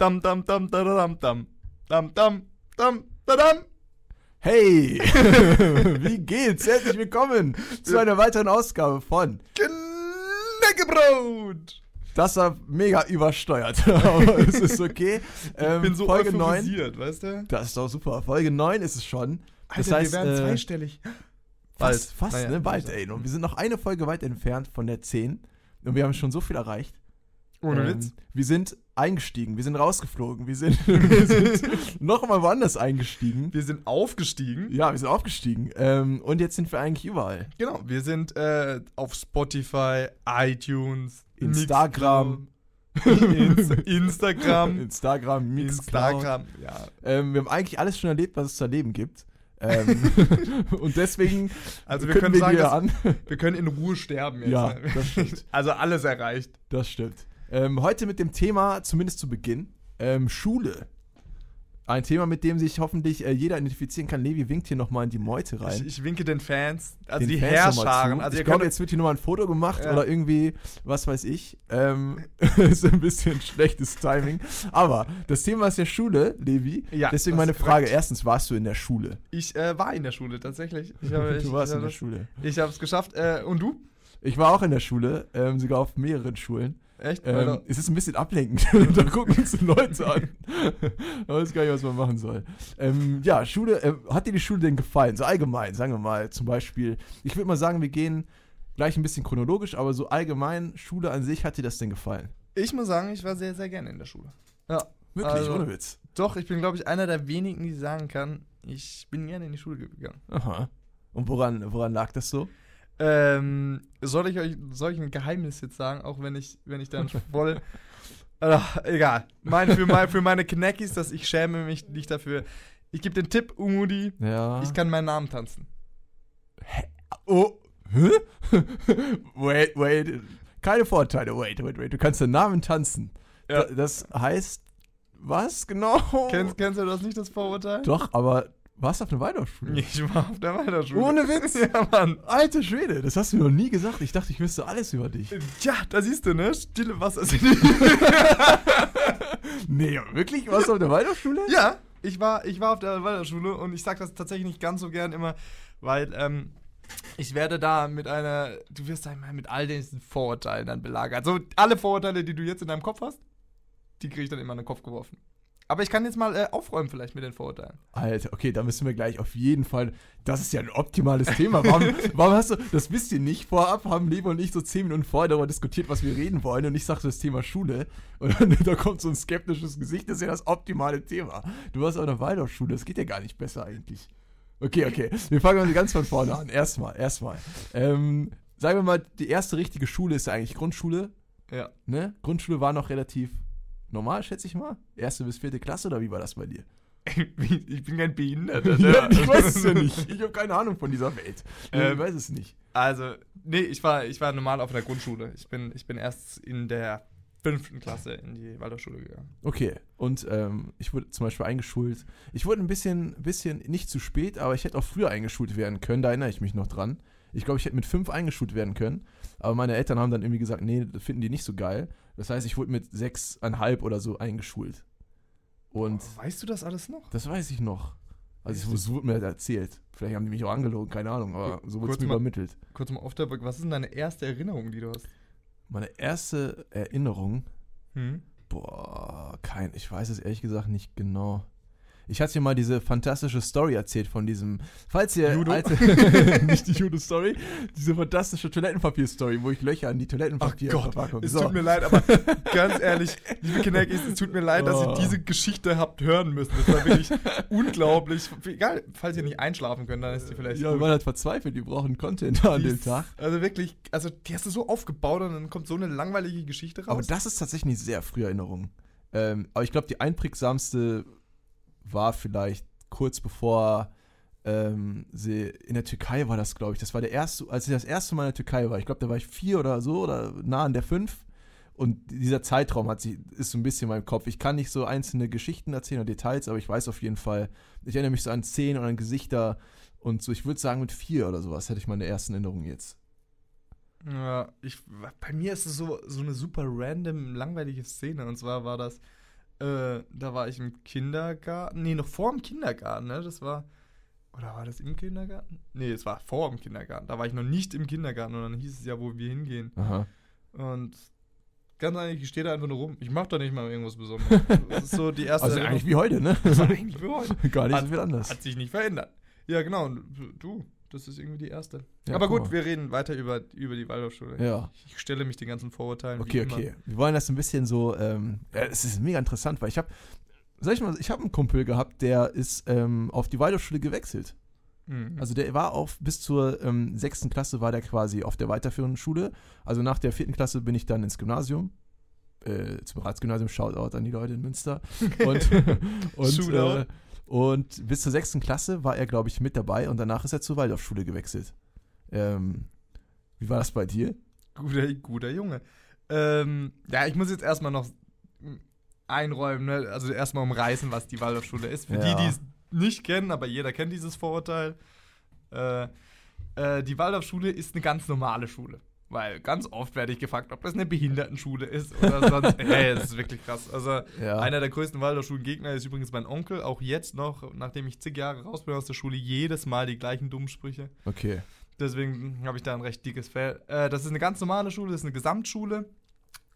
Dam, dam, dam, da, dam, dam. Dam, dam, dam, da, dam. Hey, wie geht's? Herzlich willkommen zu einer weiteren Ausgabe von Knäckebrot. Das war mega übersteuert, aber es ist okay. Ähm, Ich bin so Folge 9. euphorisiert, weißt du? Das ist doch super. Folge 9 ist es schon. Das Alter, heißt, wir werden äh, zweistellig. Fast, fast Naja, ne? Bald, ey. Und wir sind noch eine Folge weit entfernt von der 10. Und wir haben schon so viel erreicht. Ohne Ähm, Witz. Wir sind eingestiegen, wir sind rausgeflogen, wir sind, wir sind noch mal woanders eingestiegen. Wir sind aufgestiegen. Ja, wir sind aufgestiegen. Ähm, und jetzt sind wir eigentlich überall. Genau, wir sind äh, auf Spotify, iTunes, Instagram. Insta Instagram. Instagram, Mixcloud. Instagram, ja. Ähm, wir haben eigentlich alles schon erlebt, was es zu erleben gibt. Ähm, und deswegen Also wir können können wir sagen, wir können in Ruhe sterben jetzt. Ja, das stimmt. Also alles erreicht. Das stimmt. Ähm, heute mit dem Thema, zumindest zu Beginn, ähm, Schule. Ein Thema, mit dem sich hoffentlich äh, jeder identifizieren kann. Levi winkt hier nochmal in die Meute rein. Ich, ich winke den Fans, also Den die Fans Herrscharen. Also ich glaube, jetzt wird hier nochmal ein Foto gemacht Ja. oder irgendwie, was weiß ich. Ähm, ist ein bisschen schlechtes Timing. Aber das Thema ist ja Schule, Levi. Ja, Deswegen meine Frage: korrekt. Erstens, warst du in der Schule? ich äh, war in der Schule tatsächlich. Ich habe, ich, du warst in der Schule. Ich habe es geschafft. Äh, und du? Ich war auch in der Schule, ähm, sogar auf mehreren Schulen. Echt? Ähm, es ist ein bisschen ablenkend. da gucken uns die Leute an. Man weiß gar nicht, was man machen soll. Ähm, ja, Schule, äh, hat dir die Schule denn gefallen? So allgemein, sagen wir mal, zum Beispiel. Ich würde mal sagen, wir gehen gleich ein bisschen chronologisch, aber so allgemein, Schule an sich, hat dir das denn gefallen? ich muss sagen, ich war sehr, sehr gerne in der Schule. Ja. Wirklich, Also- ohne Witz. Doch, ich bin, glaube ich, einer der wenigen, die sagen kann, ich bin gerne in die Schule gegangen. Aha. Und woran, woran lag das so? Ähm, soll ich euch soll ich ein Geheimnis jetzt sagen, auch wenn ich, wenn ich dann voll. Ach, egal. Mein, für, mein, für meine Knackis, dass ich schäme mich nicht dafür. Ich gebe den Tipp, Umudi, Ja. ich kann meinen Namen tanzen. oh. Hä? wait, wait. Keine Vorteile. Wait, wait, wait. Du kannst den Namen tanzen. Ja. Da- Das heißt, was genau? Kennst, kennst du das nicht, das Vorurteil? Doch, aber warst du auf einer Waldorfschule? Ich war auf der Weiterschule. Ohne Witz? Ja, Mann. Alter Schwede, das hast du mir noch nie gesagt. Ich dachte, ich wüsste alles über dich. Tja, da siehst du, ne? Stille Wasser sind. Nee, wirklich? Warst du auf der Waldorfschule? ja, ich war, ich war auf der Waldorfschule und ich sag das tatsächlich nicht ganz so gern immer, weil ähm, ich werde da mit einer, du wirst da immer mit all diesen Vorurteilen dann belagert. Also alle Vorurteile, die du jetzt in deinem Kopf hast, die kriege ich dann immer in den Kopf geworfen. Aber ich kann jetzt mal äh, aufräumen vielleicht mit den Vorurteilen. Alter, okay, da müssen wir gleich auf jeden Fall. Das ist ja ein optimales Thema. Warum, warum hast du, das wisst ihr nicht, vorab haben Levo und ich so zehn Minuten vorher darüber diskutiert, was wir reden wollen. Und ich sagte das Thema Schule. Und dann da kommt so ein skeptisches Gesicht, das ist ja das optimale Thema. Du warst auf einer Waldorfschule, das geht ja gar nicht besser eigentlich. Okay, okay. Wir fangen mal ganz von vorne an. Erstmal, erstmal. Ähm, sagen wir mal, die erste richtige Schule ist ja eigentlich Grundschule. Ja. Ne? Grundschule war noch relativ normal, schätze ich mal. Erste bis vierte Klasse oder wie war das bei dir? ich bin kein Behinderter. Ne? ich weiß es ja nicht. Ich habe keine Ahnung von dieser Welt. Ähm, ich weiß es nicht. Also, nee, ich war, ich war normal auf der Grundschule. Ich bin, ich bin erst in der fünften Klasse in die Waldorfschule gegangen. Okay, und ähm, ich wurde zum Beispiel eingeschult. Ich wurde ein bisschen, bisschen nicht zu spät, aber ich hätte auch früher eingeschult werden können. Da erinnere ich mich noch dran. Ich glaube, ich hätte mit fünf eingeschult werden können. Aber meine Eltern haben dann irgendwie gesagt, nee, das finden die nicht so geil. Das heißt, ich wurde mit sechseinhalb oder so eingeschult. Und Oh, weißt du das alles noch? das weiß ich noch. Also es wurde mir erzählt. Vielleicht haben die mich auch angelogen, keine Ahnung, aber so wurde es mir mal- übermittelt. Kurz mal auf der was ist denn deine erste Erinnerung, die du hast? Meine erste Erinnerung, Hm? boah, kein, ich weiß es ehrlich gesagt nicht genau. Ich hatte dir mal diese fantastische Story erzählt von diesem, falls ihr Judo? alte, nicht die Judo-Story, diese fantastische Toilettenpapier-Story, wo ich Löcher an die Ach Gott, Toilettenpapierverpackung. es tut mir leid, aber ganz ehrlich, liebe Knackis, es tut mir leid, dass Oh. ihr diese Geschichte habt hören müssen. Das war wirklich unglaublich. Egal, falls ihr nicht einschlafen könnt, dann ist die vielleicht Ja, wir gut. waren halt verzweifelt, die brauchen Content an dem Tag. Also wirklich, also die hast du so aufgebaut und dann kommt so eine langweilige Geschichte raus. Aber das ist tatsächlich eine sehr frühe Erinnerung. Ähm, aber ich glaube, die einprägsamste war vielleicht kurz bevor ähm, sie in der Türkei war das, glaube ich. Das war der erste, als ich das erste Mal in der Türkei war. Ich glaube, da war ich vier oder so oder nah an der fünf. Und dieser Zeitraum hat sich, ist so ein bisschen in meinem Kopf. Ich kann nicht so einzelne Geschichten erzählen oder Details, aber ich weiß auf jeden Fall, ich erinnere mich so an Szenen und an Gesichter und so. Ich würde sagen, mit vier oder sowas hätte ich meine ersten Erinnerungen jetzt. Ja, ich, bei mir ist es so, so eine super random, langweilige Szene. Und zwar war das, Äh, da war ich im Kindergarten. Nee, noch vor dem Kindergarten, ne? Das war. Oder war das im Kindergarten? Nee, es war vor dem Kindergarten. Da war ich noch nicht im Kindergarten und dann hieß es ja, wo wir hingehen. Aha. Und ganz ehrlich, ich stehe da einfach nur rum. Ich mache da nicht mal irgendwas Besonderes. Das ist so die erste. Also eigentlich wie heute, ne? Das war eigentlich für heute. Gar nicht Hat- so viel anders. Hat sich nicht verändert. Ja, genau. Und du, das ist irgendwie die erste. Ja, Aber gut, wir reden weiter über, über die Waldorfschule. Ja. Ich stelle mich den ganzen Vorurteilen. Okay, okay. Wir wollen das ein bisschen so. Ähm, ja, es ist mega interessant, weil ich habe, sag ich mal, ich habe einen Kumpel gehabt, der ist ähm, auf die Waldorfschule gewechselt. Mhm. Also der war auf bis zur ähm, sechsten Klasse war der quasi auf der weiterführenden Schule. Also nach der vierten Klasse bin ich dann ins Gymnasium. Äh, zum Ratsgymnasium, Shoutout an die Leute in Münster. Und, und, äh, und bis zur sechsten Klasse war er, glaube ich, mit dabei und danach ist er zur Waldorfschule gewechselt. Ähm, wie war das bei dir? Guter, guter Junge. Ähm, ja, ich muss jetzt erstmal noch einräumen, ne? also erstmal umreißen, was die Waldorfschule ist. Für Ja. die, die es nicht kennen, aber jeder kennt dieses Vorurteil. Äh, äh, die Waldorfschule ist eine ganz normale Schule. Weil ganz oft werde ich gefragt, ob das eine Behindertenschule ist oder sonst. hey, das ist wirklich krass. Also, Ja. einer der größten Waldorfschulengegner ist übrigens mein Onkel, auch jetzt noch, nachdem ich zig Jahre raus bin aus der Schule, jedes Mal die gleichen Dummsprüche. Okay. Deswegen habe ich da ein recht dickes Fell. Äh, das ist eine ganz normale Schule, das ist eine Gesamtschule.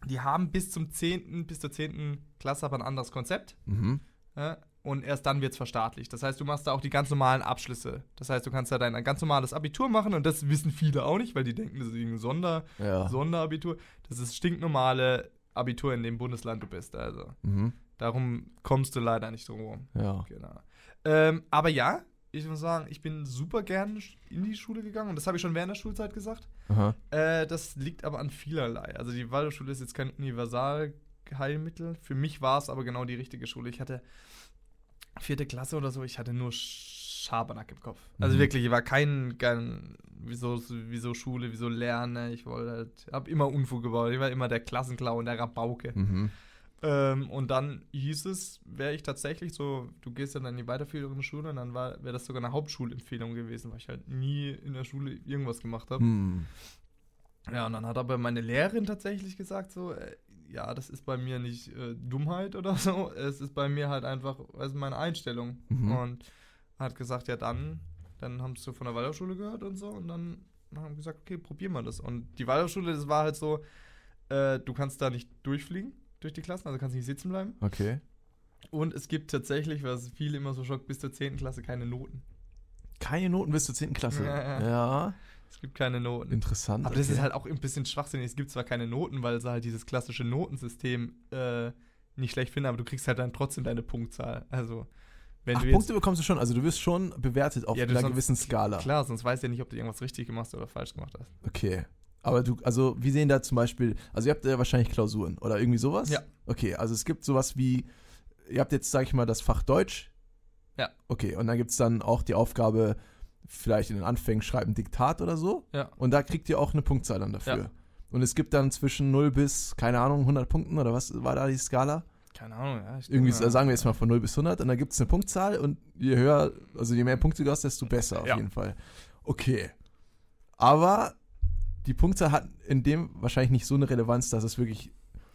Die haben bis zum 10., bis zur 10. Klasse aber ein anderes Konzept. Mhm. Ja? Und erst dann wird es verstaatlicht. Das heißt, du machst da auch die ganz normalen Abschlüsse. Das heißt, du kannst da dein ganz normales Abitur machen und das wissen viele auch nicht, weil die denken, das ist irgendein Sonder, Ja. Sonderabitur. Das ist stinknormale Abitur in dem Bundesland du bist. Also Mhm. darum kommst du leider nicht drum rum. Ja. Genau. Ähm, aber ja, ich muss sagen, ich bin super gern in die Schule gegangen und das habe ich schon während der Schulzeit gesagt. Äh, das liegt aber an vielerlei. Also die Waldorfschule ist jetzt kein Universalheilmittel. Für mich war es aber genau die richtige Schule. Ich hatte vierte Klasse oder so, ich hatte nur Schabernack im Kopf. Also Mhm. wirklich, ich war kein, kein wieso, wieso Schule, wieso Lerne. Ich wollte halt, hab immer Unfug gebaut. Ich war immer der Klassenclown, der Rabauke. Mhm. Ähm, und dann hieß es, wäre ich tatsächlich so, du gehst dann in die weiterführende Schule und dann wäre das sogar eine Hauptschulempfehlung gewesen, weil ich halt nie in der Schule irgendwas gemacht habe. Hm. Ja, und dann hat aber meine Lehrerin tatsächlich gesagt, so, äh, ja, das ist bei mir nicht äh, Dummheit oder so, es ist bei mir halt einfach also meine Einstellung. Mhm. Und hat gesagt, ja, dann, dann haben sie von der Waldorfschule gehört und so und dann haben wir gesagt, okay, probier mal das. Und die Waldorfschule, das war halt so, äh, du kannst da nicht durchfliegen durch die Klassen, also kannst nicht sitzen bleiben. Okay. Und es gibt tatsächlich, was viele immer so schockt, bis zur 10. Klasse keine Noten. Keine Noten bis zur 10. Klasse. Ja, ja. Ja. Es gibt keine Noten. Interessant. Aber das okay. ist halt auch ein bisschen schwachsinnig. Es gibt zwar keine Noten, weil sie halt dieses klassische Notensystem äh, nicht schlecht finden, aber du kriegst halt dann trotzdem deine Punktzahl. Also, wenn Ach, du. Punkte bekommst du schon. Also du wirst schon bewertet auf Ja, einer sonst- gewissen Skala. Klar, sonst weißt du ja nicht, ob du irgendwas richtig gemacht hast oder falsch gemacht hast. Okay. Aber du, also wie sehen da zum Beispiel, also ihr habt ja wahrscheinlich Klausuren oder irgendwie sowas? Ja. Okay, also es gibt sowas wie, ihr habt jetzt, sag ich mal, das Fach Deutsch. Ja. Okay, und dann gibt es dann auch die Aufgabe, vielleicht in den Anfängen schreiben Diktat oder so. Ja. Und da kriegt ihr auch eine Punktzahl dann dafür. Ja. Und es gibt dann zwischen 0 bis, keine Ahnung, 100 Punkten oder was war da die Skala? Keine Ahnung, ja. Irgendwie, mal- sagen wir jetzt mal von 0 bis 100 und dann gibt es eine Punktzahl und je höher, also je mehr Punkte du hast, desto besser auf Ja. jeden Fall. Okay. Aber die Punktzahl hat in dem wahrscheinlich nicht so eine Relevanz, dass es wirklich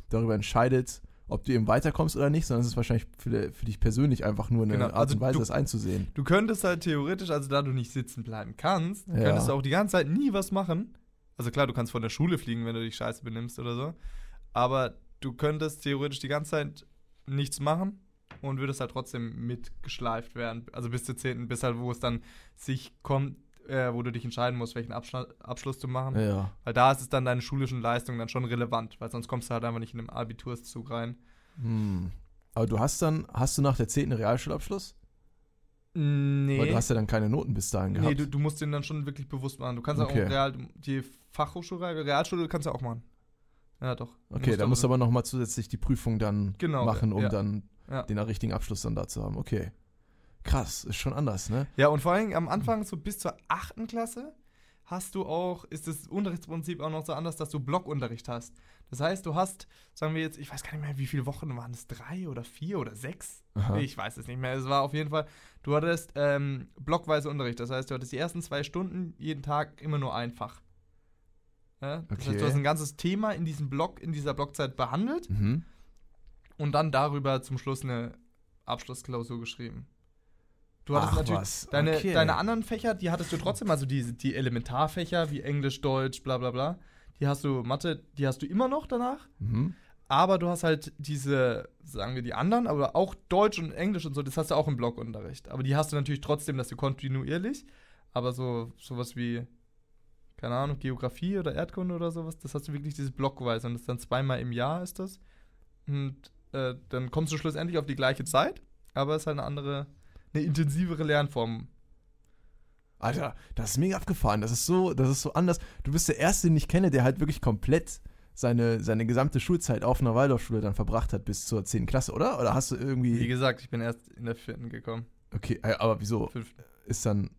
darüber entscheidet, ob du eben weiterkommst oder nicht, sondern es ist wahrscheinlich für, für dich persönlich einfach nur eine Genau, Art also und Weise, du- das einzusehen. Du könntest halt theoretisch, also da du nicht sitzen bleiben kannst, Ja. könntest du auch die ganze Zeit nie was machen. Also klar, du kannst von der Schule fliegen, wenn du dich scheiße benimmst oder so. Aber du könntest theoretisch die ganze Zeit nichts machen und würdest halt trotzdem mitgeschleift werden. Also bis zur 10., bis halt, wo es dann sich kommt, äh, wo du dich entscheiden musst, welchen Abschla Abschluss zu machen. Ja. Weil da ist es dann deine schulischen Leistungen dann schon relevant, weil sonst kommst du halt einfach nicht in den Abiturszug rein. Hm. Aber du hast dann, hast du nach der 10. Realschulabschluss? Nee. Weil du hast ja dann keine Noten bis dahin gehabt. Nee, du, du musst den dann schon wirklich bewusst machen. Du kannst Okay. auch Real, die Fachhochschule, Realschule kannst du auch machen. Ja, doch. okay, da musst du aber. aber nochmal zusätzlich die Prüfung dann Genau, machen, um ja. dann Ja. den richtigen Abschluss dann da zu haben. Okay. Krass, ist schon anders, ne? ja, und vor allem am Anfang, so bis zur achten Klasse, hast du auch, ist das Unterrichtsprinzip auch noch so anders, dass du Blockunterricht hast. Das heißt, du hast, sagen wir jetzt, ich weiß gar nicht mehr, wie viele Wochen waren es, drei oder vier oder sechs? Aha. Ich weiß es nicht mehr. Es war auf jeden Fall, du hattest ähm, blockweise Unterricht. Das heißt, du hattest die ersten zwei Stunden jeden Tag immer nur ein Fach. Ja? Das heißt, Okay. du hast ein ganzes Thema in diesem Block, in dieser Blockzeit behandelt Mhm. und dann darüber zum Schluss eine Abschlussklausur geschrieben. Du hattest Ach, natürlich was. deine, Okay. deine anderen Fächer, die hattest du trotzdem, also die, die Elementarfächer wie Englisch, Deutsch, bla bla bla. Die hast du, Mathe, die hast du immer noch danach. Mhm. Aber du hast halt diese, sagen wir die anderen, aber auch Deutsch und Englisch und so, das hast du auch im Blockunterricht. Aber die hast du natürlich trotzdem, dass du kontinuierlich. Aber so sowas wie, keine Ahnung, Geografie oder Erdkunde oder sowas, das hast du wirklich dieses blockweise und das ist dann zweimal im Jahr ist das. Und äh, dann kommst du schlussendlich auf die gleiche Zeit, aber es ist halt eine andere, eine intensivere Lernform. Alter, das ist mega abgefahren. Das ist so, das ist so anders. Du bist der Erste, den ich kenne, der halt wirklich komplett seine, seine gesamte Schulzeit auf einer Waldorfschule dann verbracht hat bis zur 10. Klasse, oder? Oder hast du Wie irgendwie. gesagt, ich bin erst in der vierten gekommen. Okay, äh, aber wieso? Fünften. Ist dann.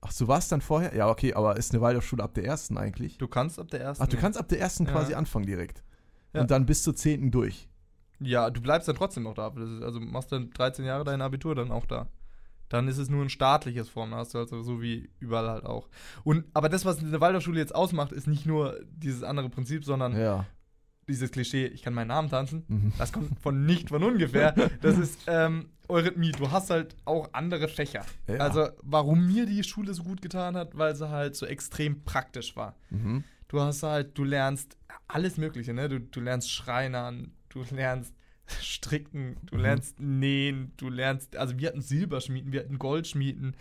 Ach, du warst dann vorher? Ja, okay, aber ist eine Waldorfschule ab der ersten eigentlich? Du kannst ab der ersten. Ach, du kannst ab der ersten Ja. quasi anfangen direkt. Ja. Und dann bis zur 10. durch. Ja, du bleibst dann trotzdem noch da. Also machst dann 13 Jahre dein Abitur dann auch da. Dann ist es nur ein staatliches Form, da hast du also so wie überall halt auch. Und aber das, was eine Waldorfschule jetzt ausmacht, ist nicht nur dieses andere Prinzip, sondern Ja. dieses Klischee, ich kann meinen Namen tanzen. Mhm. Das kommt von nicht von ungefähr. Das ist ähm, Eurythmie. Du hast halt auch andere Fächer. Ja. Also, warum mir die Schule so gut getan hat, weil sie halt so extrem praktisch war. Mhm. Du hast halt, du lernst alles Mögliche, ne? Du, du lernst Schreinern, du lernst Stricken, du Mhm. lernst Nähen, du lernst, also wir hatten Silberschmieden, wir hatten Goldschmieden,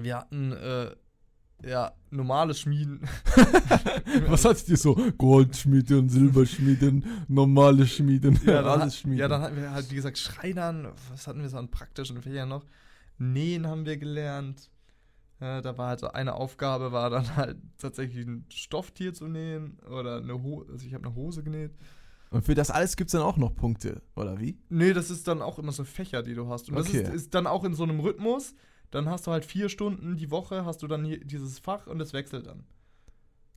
wir hatten, äh, ja, normale Schmieden. Was hattet ihr so? Goldschmieden, Silberschmieden, normale Schmieden, Ja, alles Schmieden. ja, dann hatten wir halt, wie gesagt, Schreinern, was hatten wir so an praktischen Fächern noch? Nähen haben wir gelernt. Ja, da war halt so eine Aufgabe, war dann halt tatsächlich ein Stofftier zu nähen oder eine Hose, also ich habe eine Hose genäht. Und für das alles gibt es dann auch noch Punkte, oder wie? Nee, das ist dann auch immer so Fächer, die du hast. Und das Okay. ist, ist dann auch in so einem Rhythmus. Dann hast du halt vier Stunden die Woche, hast du dann hier dieses Fach und es wechselt dann.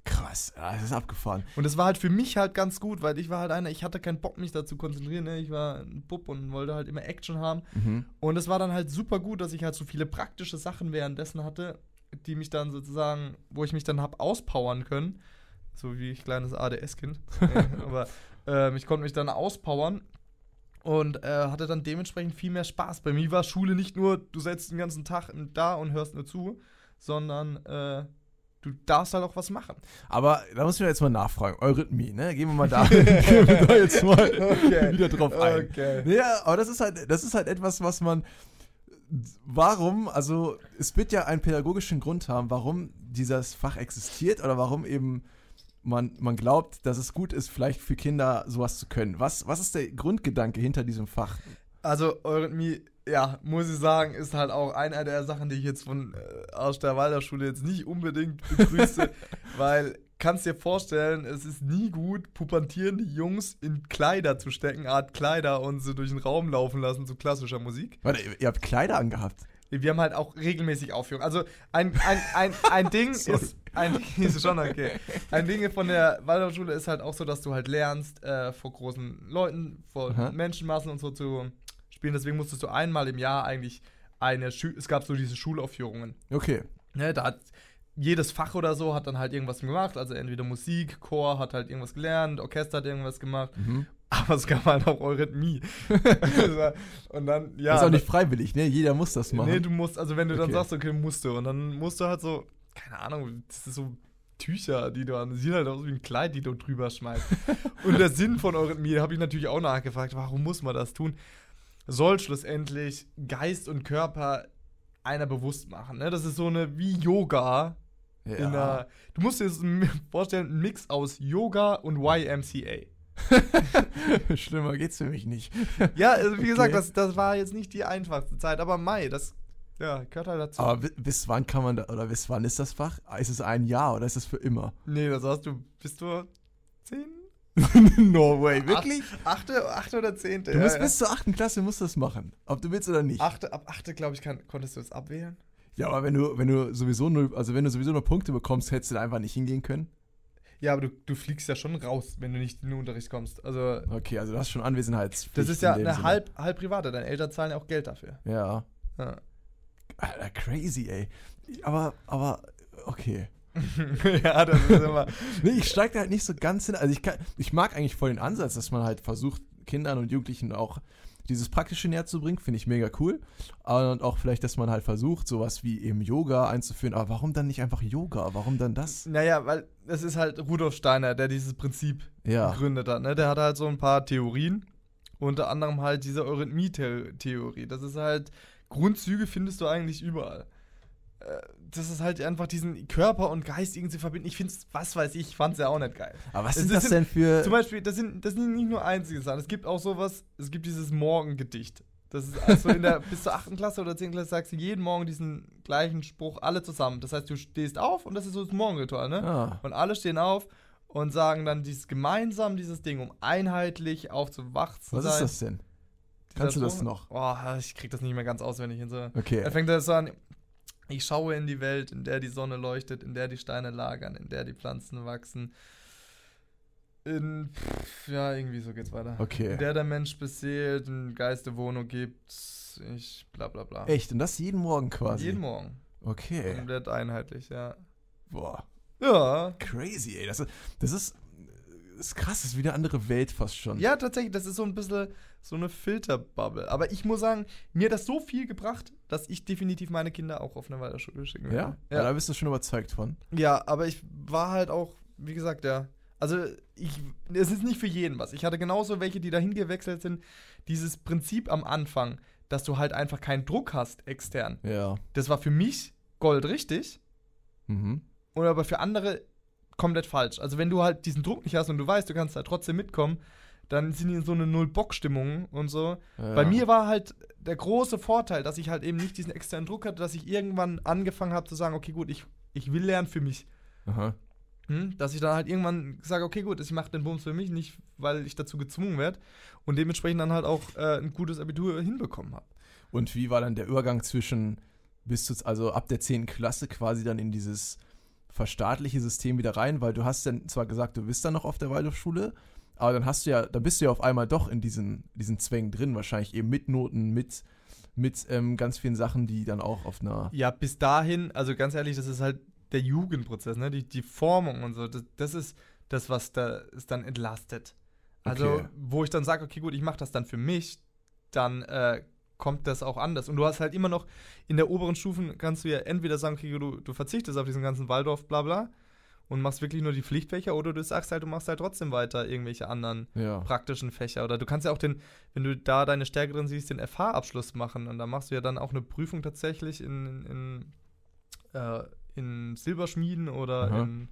Krass, ja, das ist abgefahren. Und das war halt für mich halt ganz gut, weil ich war halt einer, ich hatte keinen Bock, mich da zu konzentrieren. Ne? Ich war ein Bub und wollte halt immer Action haben. Mhm. Und es war dann halt super gut, dass ich halt so viele praktische Sachen währenddessen hatte, die mich dann sozusagen, wo ich mich dann hab auspowern können. So wie ich kleines ADS-Kind. Äh, Aber ähm, ich konnte mich dann auspowern und äh, hatte dann dementsprechend viel mehr Spaß. Bei mir war Schule nicht nur, du sitzt den ganzen Tag da und hörst nur zu, sondern äh, du darfst halt auch was machen. Aber da muss ich jetzt mal nachfragen. Eurythmie, ne? Gehen wir mal da, gehen wir da jetzt mal Okay. wieder drauf ein. Okay. Ja, aber das ist halt, das ist halt etwas, was man. Warum, also es wird ja einen pädagogischen Grund haben, warum dieses Fach existiert oder warum eben man, man glaubt, dass es gut ist, vielleicht für Kinder sowas zu können. Was, was ist der Grundgedanke hinter diesem Fach? Also Eurythmie, ja, muss ich sagen, ist halt auch einer der Sachen, die ich jetzt von äh, aus der Waldorfschule jetzt nicht unbedingt begrüße, weil kannst dir vorstellen, es ist nie gut, pubertierende Jungs in Kleider zu stecken, Art Kleider und sie durch den Raum laufen lassen zu klassischer Musik. Warte, ihr habt Kleider angehabt. Wir haben halt auch regelmäßig Aufführungen. Also ein, ein, ein, ein Ding ist, ein Ding ist schon okay. Ein Ding von der Waldorfschule ist halt auch so, dass du halt lernst, äh, vor großen Leuten, vor Aha. Menschenmassen und so zu spielen. Deswegen musstest du einmal im Jahr eigentlich eine Schü es gab so diese Schulaufführungen. Okay. Ne, da hat jedes Fach oder so hat dann halt irgendwas gemacht. Also entweder Musik, Chor hat halt irgendwas gelernt, Orchester hat irgendwas gemacht. Mhm. Aber es gab halt auch Eurythmie. und dann, ja. das ist auch nicht freiwillig, ne? Jeder muss das machen. Nee, du musst, also wenn du dann Okay. sagst, okay, musst du, und dann musst du halt so, keine Ahnung, das ist so Tücher, die du an, sieht halt aus wie ein Kleid, die du drüber schmeißt. und der Sinn von Eurythmie, habe ich natürlich auch nachgefragt, warum muss man das tun? Soll schlussendlich Geist und Körper einer bewusst machen. Ne? Das ist so eine wie Yoga. ja. In einer, du musst dir das vorstellen, ein Mix aus Yoga und YMCA. Schlimmer geht's für mich nicht. Ja, also wie gesagt, Okay. das, das war jetzt nicht die einfachste Zeit, aber Mai, das ja, gehört halt dazu. Aber bi- bis wann kann man da, oder bis wann ist das Fach? Ist es ein Jahr oder ist es für immer? Nee, das hast du, bist du zehn? no way, wirklich? Achte, achte oder zehnte? Du musst ja, bis zur achten Klasse musst du das machen. Ob du willst oder nicht. ja. achte, ab achte, glaube ich, kann, konntest du das abwählen. Ja, aber wenn du, wenn du sowieso null, also wenn du sowieso nur Punkte bekommst, hättest du da einfach nicht hingehen können. Ja, aber du, du fliegst ja schon raus, wenn du nicht in den Unterricht kommst. Also, Okay, also du hast schon Anwesenheitspflicht. das ist ja eine Sinne. halb, halb private. Deine Eltern zahlen ja auch Geld dafür. Ja. Ja. Alter, crazy, ey. Aber, aber, okay. ja, das ist immer. Nee, ich steige da halt nicht so ganz hin. Also ich, kann, ich mag eigentlich voll den Ansatz, dass man halt versucht, Kindern und Jugendlichen auch dieses Praktische näher zu bringen, finde ich mega cool. Und auch vielleicht, dass man halt versucht, sowas wie eben Yoga einzuführen. Aber warum dann nicht einfach Yoga? Warum dann das? Naja, weil es ist halt Rudolf Steiner, der dieses Prinzip Ja. gegründet hat. Ne? Der hat halt so ein paar Theorien. Unter anderem halt diese Eurythmie-Theorie. Das ist halt, Grundzüge findest du eigentlich überall. Das ist halt einfach diesen Körper und Geist irgendwie zu verbinden. Ich finde es, was weiß ich, fand es ja auch nicht geil. Aber was sind das sind- denn für. Zum Beispiel, das sind, das sind nicht nur einzige Sachen. Es gibt auch sowas, es gibt dieses Morgengedicht. Das ist also in der, bis zur 8. Klasse oder 10. Klasse sagst du jeden Morgen diesen gleichen Spruch, alle zusammen. Das heißt, du stehst auf und das ist so das Morgenritual, ne? Ah, Und alle stehen auf und sagen dann dieses gemeinsam dieses Ding, um einheitlich aufzuwach zu was sein. ist das denn? Kannst du das noch? Oh, ich krieg das nicht mehr ganz auswendig hin. So. Okay. Er fängt das so an. Ich schaue in die Welt, in der die Sonne leuchtet, in der die Steine lagern, in der die Pflanzen wachsen. In, pff, ja, irgendwie so geht's weiter. Okay. In der der Mensch beseelt, ein Geiste Wohnung gibt, ich, bla bla bla. Echt? Und das jeden Morgen quasi? Jeden Morgen. Okay. Komplett einheitlich, ja. Boah. Ja. Crazy, ey. Das ist, das ist, ist krass. Das ist wie eine andere Welt fast schon. Ja, tatsächlich, das ist so ein bisschen so eine Filterbubble. Aber ich muss sagen, mir hat das so viel gebracht, dass ich definitiv meine Kinder auch auf eine Weiterschule schicken werde. Ja? ja. Da bist du schon überzeugt von. Ja, aber ich war halt auch, wie gesagt, ja. Also, ich, es ist nicht für jeden was. Ich hatte genauso welche, die dahin gewechselt sind. Dieses Prinzip am Anfang, dass du halt einfach keinen Druck hast extern. Ja. Das war für mich goldrichtig Mhm. und aber für andere komplett falsch. Also, wenn du halt diesen Druck nicht hast und du weißt, du kannst da trotzdem mitkommen, dann sind die in so eine Null-Bock-Stimmung und so. Ja. Bei mir war halt der große Vorteil, dass ich halt eben nicht diesen externen Druck hatte, dass ich irgendwann angefangen habe zu sagen, okay, gut, ich, ich will lernen für mich. Aha. Hm? Dass ich dann halt irgendwann sage, okay, gut, ich mache den Bums für mich, nicht weil ich dazu gezwungen werde und dementsprechend dann halt auch äh, ein gutes Abitur hinbekommen habe. Und wie war dann der Übergang zwischen bis zu, also ab der 10. Klasse quasi dann in dieses verstaatliche System wieder rein, weil du hast dann zwar gesagt, du bist dann noch auf der Waldorfschule, aber dann hast du ja, da bist du ja auf einmal doch in diesen, diesen Zwängen drin, wahrscheinlich eben mit Noten, mit, mit ähm, ganz vielen Sachen, die dann auch auf einer. Ja, bis dahin, also ganz ehrlich, das ist halt der Jugendprozess, ne? Die, die Formung und so, das, das ist das, was da ist dann entlastet. Also, Okay. wo ich dann sage, okay, gut, ich mache das dann für mich, dann äh, kommt das auch anders. Und du hast halt immer noch in der oberen Stufen kannst du ja entweder sagen, okay, du, du verzichtest auf diesen ganzen Waldorf, bla bla, und machst wirklich nur die Pflichtfächer, oder du sagst halt, du machst halt trotzdem weiter irgendwelche anderen Ja. praktischen Fächer. Oder du kannst ja auch den, wenn du da deine Stärke drin siehst, den FH-Abschluss machen. Und da machst du ja dann auch eine Prüfung tatsächlich in, in, äh, in Silberschmieden oder Aha. in.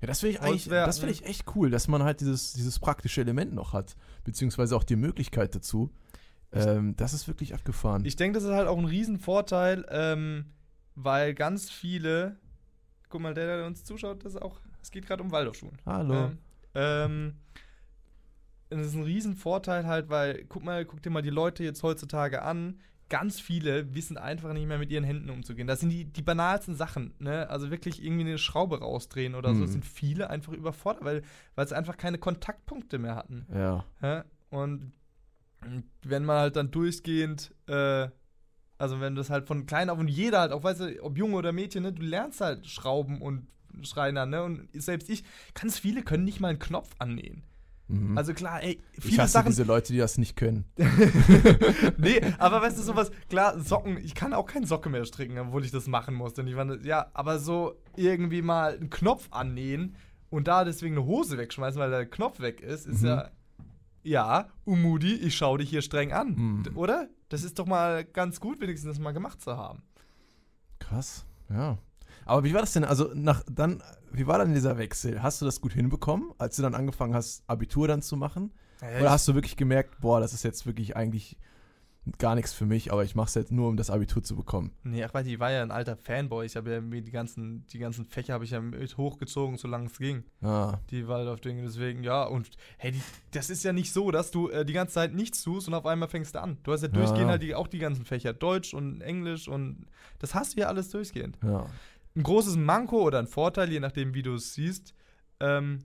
Ja, das finde ich eigentlich, das finde ich echt cool, dass man halt dieses, dieses praktische Element noch hat, beziehungsweise auch die Möglichkeit dazu. Ähm, das ist wirklich abgefahren. Ich denke, das ist halt auch ein Riesenvorteil, ähm, weil ganz viele. Guck mal, der, der uns zuschaut, das ist auch. Es geht gerade um Waldorfschulen. Hallo. Ähm, ähm, das ist ein Riesenvorteil halt, weil, guck mal, guck dir mal die Leute jetzt heutzutage an. Ganz viele wissen einfach nicht mehr mit ihren Händen umzugehen. Das sind die, die banalsten Sachen, ne? Also wirklich irgendwie eine Schraube rausdrehen oder so, Mhm. sind viele einfach überfordert, weil, weil sie einfach keine Kontaktpunkte mehr hatten. ja. Hä? Und wenn man halt dann durchgehend, äh, also wenn das halt von klein auf und jeder halt, auch weißt du, ob Junge oder Mädchen, ne, du lernst halt Schrauben und Schreiner, ne? Und selbst ich, ganz viele können nicht mal einen Knopf annähen. Mhm. Also klar, ey, ich viele hasse Sachen. diese Leute, die das nicht können. nee, aber weißt du, sowas, klar, Socken, ich kann auch keine Socke mehr stricken, obwohl ich das machen musste. Und ich fand, ja, aber so irgendwie mal einen Knopf annähen und da deswegen eine Hose wegschmeißen, weil der Knopf weg ist, ist Mhm. ja. Ja, Umudi, ich schau dich hier streng an. Mhm. Oder? Das ist doch mal ganz gut, wenigstens das mal gemacht zu haben. Krass, ja. Aber wie war das denn? Also nach dann, wie war dann dieser Wechsel? Hast du das gut hinbekommen, als du dann angefangen hast, Abitur dann zu machen? Oder hast du wirklich gemerkt, boah, das ist jetzt wirklich eigentlich gar nichts für mich, aber ich mache es jetzt nur, um das Abitur zu bekommen? Nee, ach, weil ich war ja ein alter Fanboy. Ich habe ja mir die ganzen, die ganzen Fächer habe ich ja mit hochgezogen, solange es ging. Ah, Die Waldorf-Dinge, deswegen, ja. Und hey, die, das ist ja nicht so, dass du äh, die ganze Zeit nichts tust und auf einmal fängst du an. Du hast ja Ja. durchgehend halt die, auch die ganzen Fächer, Deutsch und Englisch und das hast du ja alles durchgehend. ja. Ein großes Manko oder ein Vorteil, je nachdem, wie du es siehst. Ähm,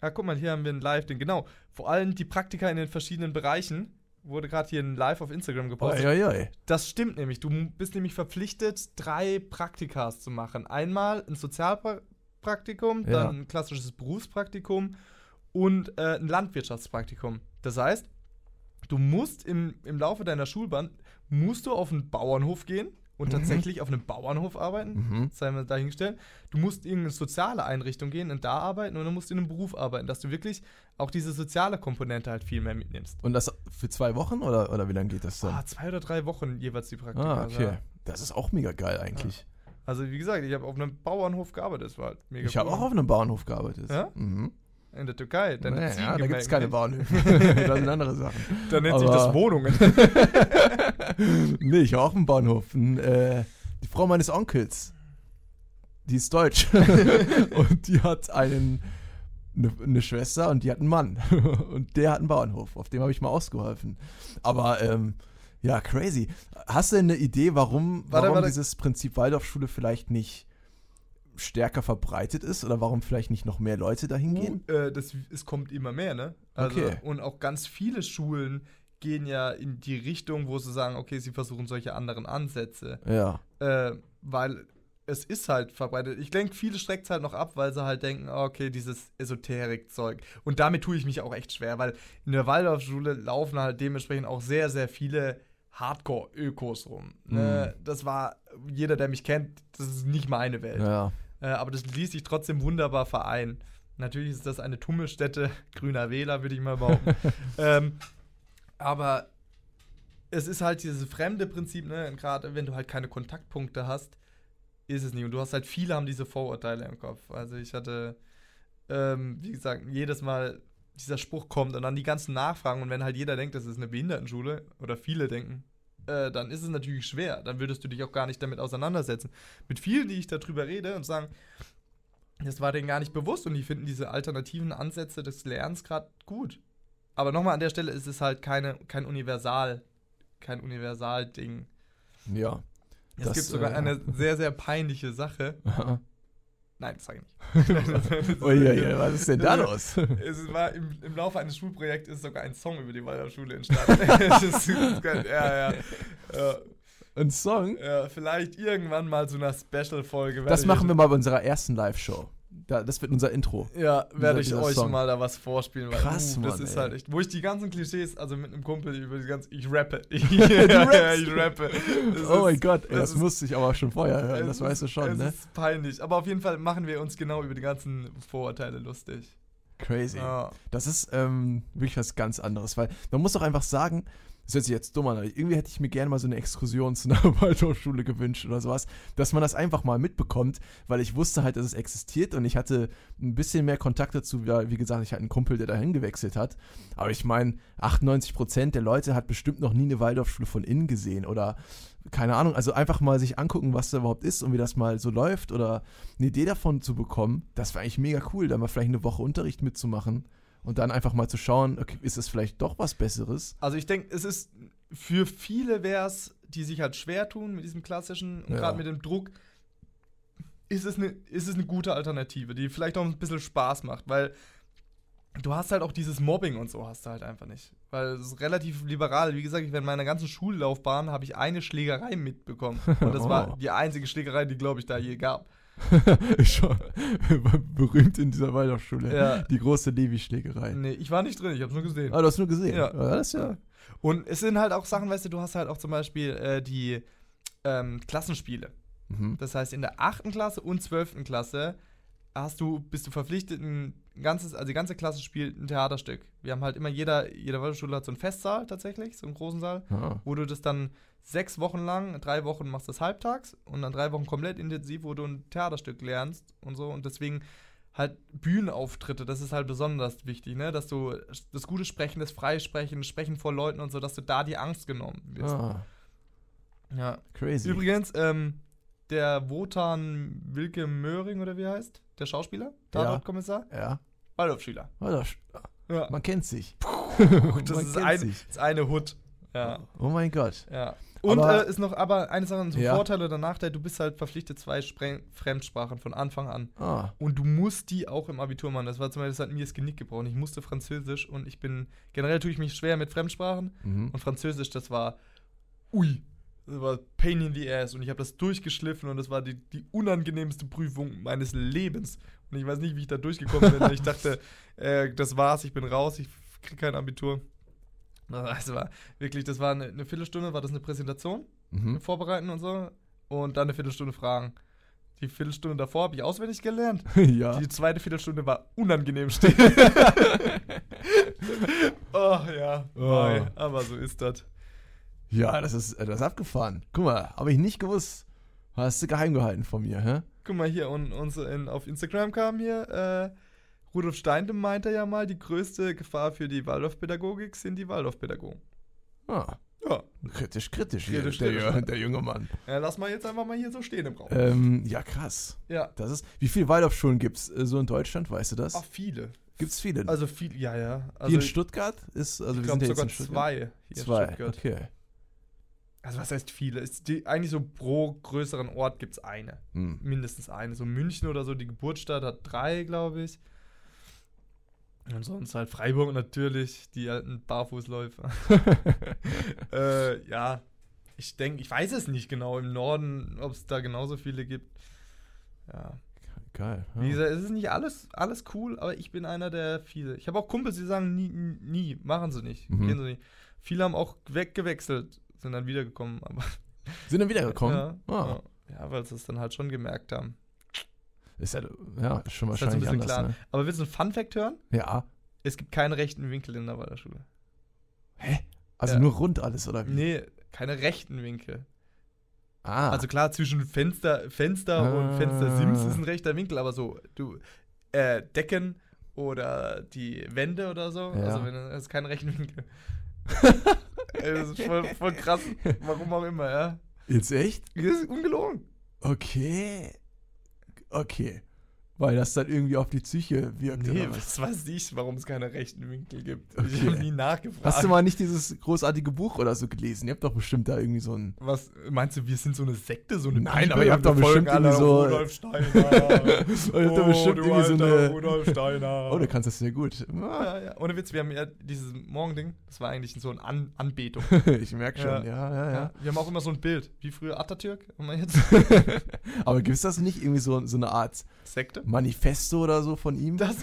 ah, guck mal, hier haben wir ein Live-Ding. Genau. Vor allem die Praktika in den verschiedenen Bereichen. Wurde gerade hier ein Live auf Instagram gepostet. Oi, oi, oi. Das stimmt nämlich. Du bist nämlich verpflichtet, drei Praktikas zu machen. Einmal ein Sozialpraktikum, Ja. dann ein klassisches Berufspraktikum und äh, ein Landwirtschaftspraktikum. Das heißt, du musst im, im Laufe deiner Schulbahn, musst du auf einen Bauernhof gehen und Mhm. tatsächlich auf einem Bauernhof arbeiten, Mhm. sei mal dahingestellt. Du musst in eine soziale Einrichtung gehen und da arbeiten und du musst in einem Beruf arbeiten, dass du wirklich auch diese soziale Komponente halt viel mehr mitnimmst. Und das für zwei Wochen oder, oder wie lange geht das dann? Ah, zwei oder drei Wochen jeweils die Praktika. Ah, okay. ja. Das ist auch mega geil eigentlich. Also wie gesagt, ich habe auf einem Bauernhof gearbeitet, das war halt mega ich habe cool. auch auf einem Bauernhof gearbeitet. Ja? Mhm. In der Türkei. Dann Ziegen ja, da gibt es keine. Bauernhöfe. das sind andere Sachen. Dann nennt sich Aber- das Wohnungen. nee, ich war auch im Bauernhof. Ein, äh, die Frau meines Onkels, die ist deutsch. und die hat einen eine, eine Schwester und die hat einen Mann. und der hat einen Bauernhof. Auf dem habe ich mal ausgeholfen. Aber ähm, ja, crazy. Hast du denn eine Idee, warum, Warte, warum warte. dieses Prinzip Waldorfschule vielleicht nicht stärker verbreitet ist oder warum vielleicht nicht noch mehr Leute dahin gehen? Uh, äh, das, es kommt immer mehr, ne? Also, Okay. Und auch ganz viele Schulen gehen ja in die Richtung, wo sie sagen, okay, sie versuchen solche anderen Ansätze. Ja. Äh, weil es ist halt verbreitet. Ich denke, viele schreckt es halt noch ab, weil sie halt denken, ah, okay, dieses Esoterik-Zeug. Und damit tue ich mich auch echt schwer, weil in der Waldorfschule laufen halt dementsprechend auch sehr, sehr viele Hardcore-Ökos rum. Ne? Das war, jeder, der mich kennt, das ist nicht meine Welt. Ja. Äh, aber das ließ sich trotzdem wunderbar vereinen. Natürlich ist das eine Tummelstätte, grüner Wähler, würde ich mal behaupten. ähm, aber es ist halt dieses fremde Prinzip, ne? Gerade wenn du halt keine Kontaktpunkte hast, ist es nicht. Und du hast halt, viele haben diese Vorurteile im Kopf. Also ich hatte, ähm, wie gesagt, jedes Mal dieser Spruch kommt und dann die ganzen Nachfragen und wenn halt jeder denkt, das ist eine Behindertenschule oder viele denken, äh, dann ist es natürlich schwer. Dann würdest du dich auch gar nicht damit auseinandersetzen. Mit vielen, die ich darüber rede und sagen, das war denen gar nicht bewusst und die finden diese alternativen Ansätze des Lernens gerade gut. Aber nochmal an der Stelle ist es halt keine, kein Universal, kein Universal-Ding. Ja. Es Das, gibt sogar äh, eine sehr, sehr peinliche Sache. Nein, das sage ich nicht. Uiuiui, was ist denn da los? Es war im, im Laufe eines Schulprojekts ist sogar ein Song über die Waldorfschule entstanden. das ist, ja, ja, ja. Ein Song? ja. Vielleicht irgendwann mal so einer Special-Folge. Das machen wir mal bei unserer ersten Live-Show. Da, das wird unser Intro. Ja, werde ich euch Song. mal da was vorspielen. Weil, Krass, uh, das Mann, ist ey. halt echt, wo ich die ganzen Klischees, also mit einem Kumpel über die ganzen, ich rappe. Ich, rappe. Das oh mein ist- Gott, ey, das das, ist- musste ich aber schon vorher hören, das ist- weißt du schon, es ne? ist peinlich. Aber auf jeden Fall machen wir uns genau über die ganzen Vorurteile lustig. Crazy. Ja. Das ist ähm, wirklich was ganz anderes, weil man muss doch einfach sagen, das hört sich jetzt dumm an, aber irgendwie hätte ich mir gerne mal so eine Exkursion zu einer Waldorfschule gewünscht oder sowas, dass man das einfach mal mitbekommt, weil ich wusste halt, dass es existiert und ich hatte ein bisschen mehr Kontakt dazu, weil, wie gesagt, ich hatte einen Kumpel, der dahin gewechselt hat, aber ich meine, 98% der Leute hat bestimmt noch nie eine Waldorfschule von innen gesehen oder keine Ahnung, also einfach mal sich angucken, was da überhaupt ist und wie das mal so läuft oder eine Idee davon zu bekommen, das war eigentlich mega cool, da mal vielleicht eine Woche Unterricht mitzumachen und dann einfach mal zu schauen, okay, ist es vielleicht doch was Besseres? Also ich denke, es ist für viele wäre es, die sich halt schwer tun mit diesem klassischen und Ja. gerade mit dem Druck, ist es, eine, ist es eine gute Alternative, die vielleicht auch ein bisschen Spaß macht, weil du hast halt auch dieses Mobbing und so hast du halt einfach nicht. Weil es ist relativ liberal. Wie gesagt, ich in meiner ganzen Schullaufbahn habe ich eine Schlägerei mitbekommen. Und das war Oh. die einzige Schlägerei, die, glaube ich, da je gab. Schon berühmt in dieser Waldorfschule. Ja. Die große Levi-Schlägerei. Nee, ich war nicht drin, ich habe es nur gesehen. Ah, du hast nur gesehen. Ja. das ist ja. Und es sind halt auch Sachen, weißt du, du hast halt auch zum Beispiel äh, die ähm, Klassenspiele. Mhm. Das heißt, in der 8. Klasse und 12. Klasse hast du, bist du verpflichtet, ein ganzes, also die ganze Klasse spielt ein Theaterstück. Wir haben halt immer, jeder, jeder Waldorfschule hat so einen Festsaal tatsächlich, so einen großen Saal, Ah. wo du das dann sechs Wochen lang, drei Wochen machst du das halbtags und dann drei Wochen komplett intensiv, wo du ein Theaterstück lernst und so. Und deswegen halt Bühnenauftritte, das ist halt besonders wichtig, ne? Dass du das gute Sprechen, das Freisprechen, das Sprechen vor Leuten und so, dass du da die Angst genommen wirst. Ah, Ja. crazy. Übrigens, ähm, der Wotan Wilke Möhring oder wie heißt, der Schauspieler, Tatortkommissar, Ja. Waldorfschüler. Waldorf- Ja. Man kennt sich. das, Man ist kennt ein, sich. das ist eine Hut. Ja. Oh mein Gott. ja. Und Aber- äh, ist noch aber eine Sache, so ein Ja. Vorteil oder Nachteil, du bist halt verpflichtet zwei Spre Fremdsprachen von Anfang an. Ah. Und du musst die auch im Abitur machen. Das war zum Beispiel, das hat mir das Genick gebrochen. Ich musste Französisch und ich bin, generell tue ich mich schwer mit Fremdsprachen. Mhm. Und Französisch, das war, ui, das war Pain in the Ass. Und ich habe das durchgeschliffen und das war die, die unangenehmste Prüfung meines Lebens. Und ich weiß nicht, wie ich da durchgekommen bin. ich dachte, äh, das war's, ich bin raus, ich krieg kein Abitur. Das war wirklich, das war eine, eine Viertelstunde, war das eine Präsentation, Mhm. vorbereiten und so. Und dann eine Viertelstunde Fragen. Die Viertelstunde davor habe ich auswendig gelernt. ja. Die zweite Viertelstunde war unangenehm still. oh ja, Oh. aber so ist das. Ja, das ist, äh, das ist abgefahren. Guck mal, habe ich nicht gewusst. Hast du geheim gehalten von mir, hä? Guck mal hier, und uns in, auf Instagram kam hier, äh, Rudolf Steinde meinte ja mal, die größte Gefahr für die Waldorfpädagogik sind die Waldorfpädagogen. Ah, Ja. kritisch, kritisch hier, Kritisch, der, kritisch, der junge Mann. ja. Lass mal jetzt einfach mal hier so stehen im Raum. Ähm, ja, krass. ja. Das ist, wie viele Waldorfschulen gibt es so in Deutschland, weißt du das? Ach, viele. Gibt es viele? Also viel, ja, ja. Hier Also in Stuttgart ist, also wir sind ja jetzt sogar in Stuttgart. zwei hier Zwei, in Stuttgart. okay. Also was heißt viele? Ist die, eigentlich so pro größeren Ort gibt es eine. Hm. Mindestens eine. So München oder so, die Geburtsstadt hat drei, glaube ich. Und sonst halt Freiburg natürlich, die alten Barfußläufer. äh, ja, ich denke, ich weiß es nicht genau im Norden, ob es da genauso viele gibt. Ja. Geil. Ja. Wie gesagt, es ist nicht alles, alles cool, aber ich bin einer der viele. Ich habe auch Kumpels, die sagen, nie, nie, machen sie nicht, Mhm. gehen sie nicht. Viele haben auch weggewechselt, sind dann wiedergekommen, aber Sind dann wiedergekommen? ja, Ah. ja. ja, weil sie es dann halt schon gemerkt haben. Ist ja, ja, ist schon Ist halt so ein wahrscheinlich bisschen anders, klar. ne? Aber willst du einen Fun-Fact hören? Ja. Es gibt keinen rechten Winkel in der Waldorfschule. Hä? Also Ja. nur rund alles, oder wie? Nee, keine rechten Winkel. Ah. Also klar, zwischen Fenster, Fenster Ah. und Fenstersims ist ein rechter Winkel, aber so, du, äh, Decken oder die Wände oder so, Ja. also wenn, das ist kein rechten Winkel. Ey, das ist voll, voll krass, warum auch immer, ja. Jetzt echt? Das ist ungelogen. Okay. Okay. Weil das dann irgendwie auf die Psyche wirkt. Nee, was? weiß ich, warum es keine rechten Winkel gibt. Ich Okay. habe nie nachgefragt. Hast du mal nicht dieses großartige Buch oder so gelesen? Ihr habt doch bestimmt da irgendwie so ein. Was meinst du, wir sind so eine Sekte, so eine Nein, Bibel aber ihr habt doch bestimmt irgendwie alle so- Rudolf Steiner. Ihr habt doch bestimmt du irgendwie so alter eine- Rudolf Steiner. Oh, du kannst das sehr gut. ja, ja. Ohne Witz, wir haben ja dieses Morgending, das war eigentlich so eine An Anbetung. ich merke schon, ja, ja, ja. Ja. Wir haben auch immer so ein Bild, wie früher Atatürk, haben wir jetzt Aber gibt es das nicht irgendwie so, so eine Art Sekte. Manifesto oder so von ihm? Das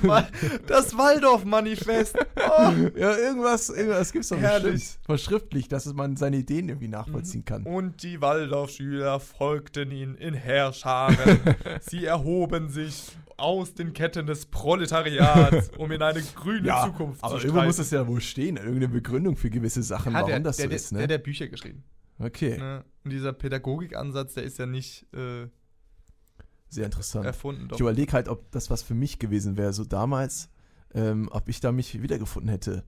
das Waldorf-Manifest. Oh. ja, irgendwas, irgendwas gibt es doch Herrlich. Verschriftlich, dass man seine Ideen irgendwie nachvollziehen kann. Und die Waldorfschüler folgten ihnen in Heerscharen. Sie erhoben sich aus den Ketten des Proletariats, um in eine grüne Ja, Zukunft aber zu irgendwo muss das ja wohl stehen. Irgendeine Begründung für gewisse Sachen, Ja, warum der, das so der, ist, ne? der, der Bücher geschrieben. okay, Ne? Und dieser Pädagogikansatz, der ist ja nicht äh, sehr interessant. erfunden. Doch. Ich überlege halt, ob das was für mich gewesen wäre, so damals, ähm, ob ich da mich wiedergefunden hätte.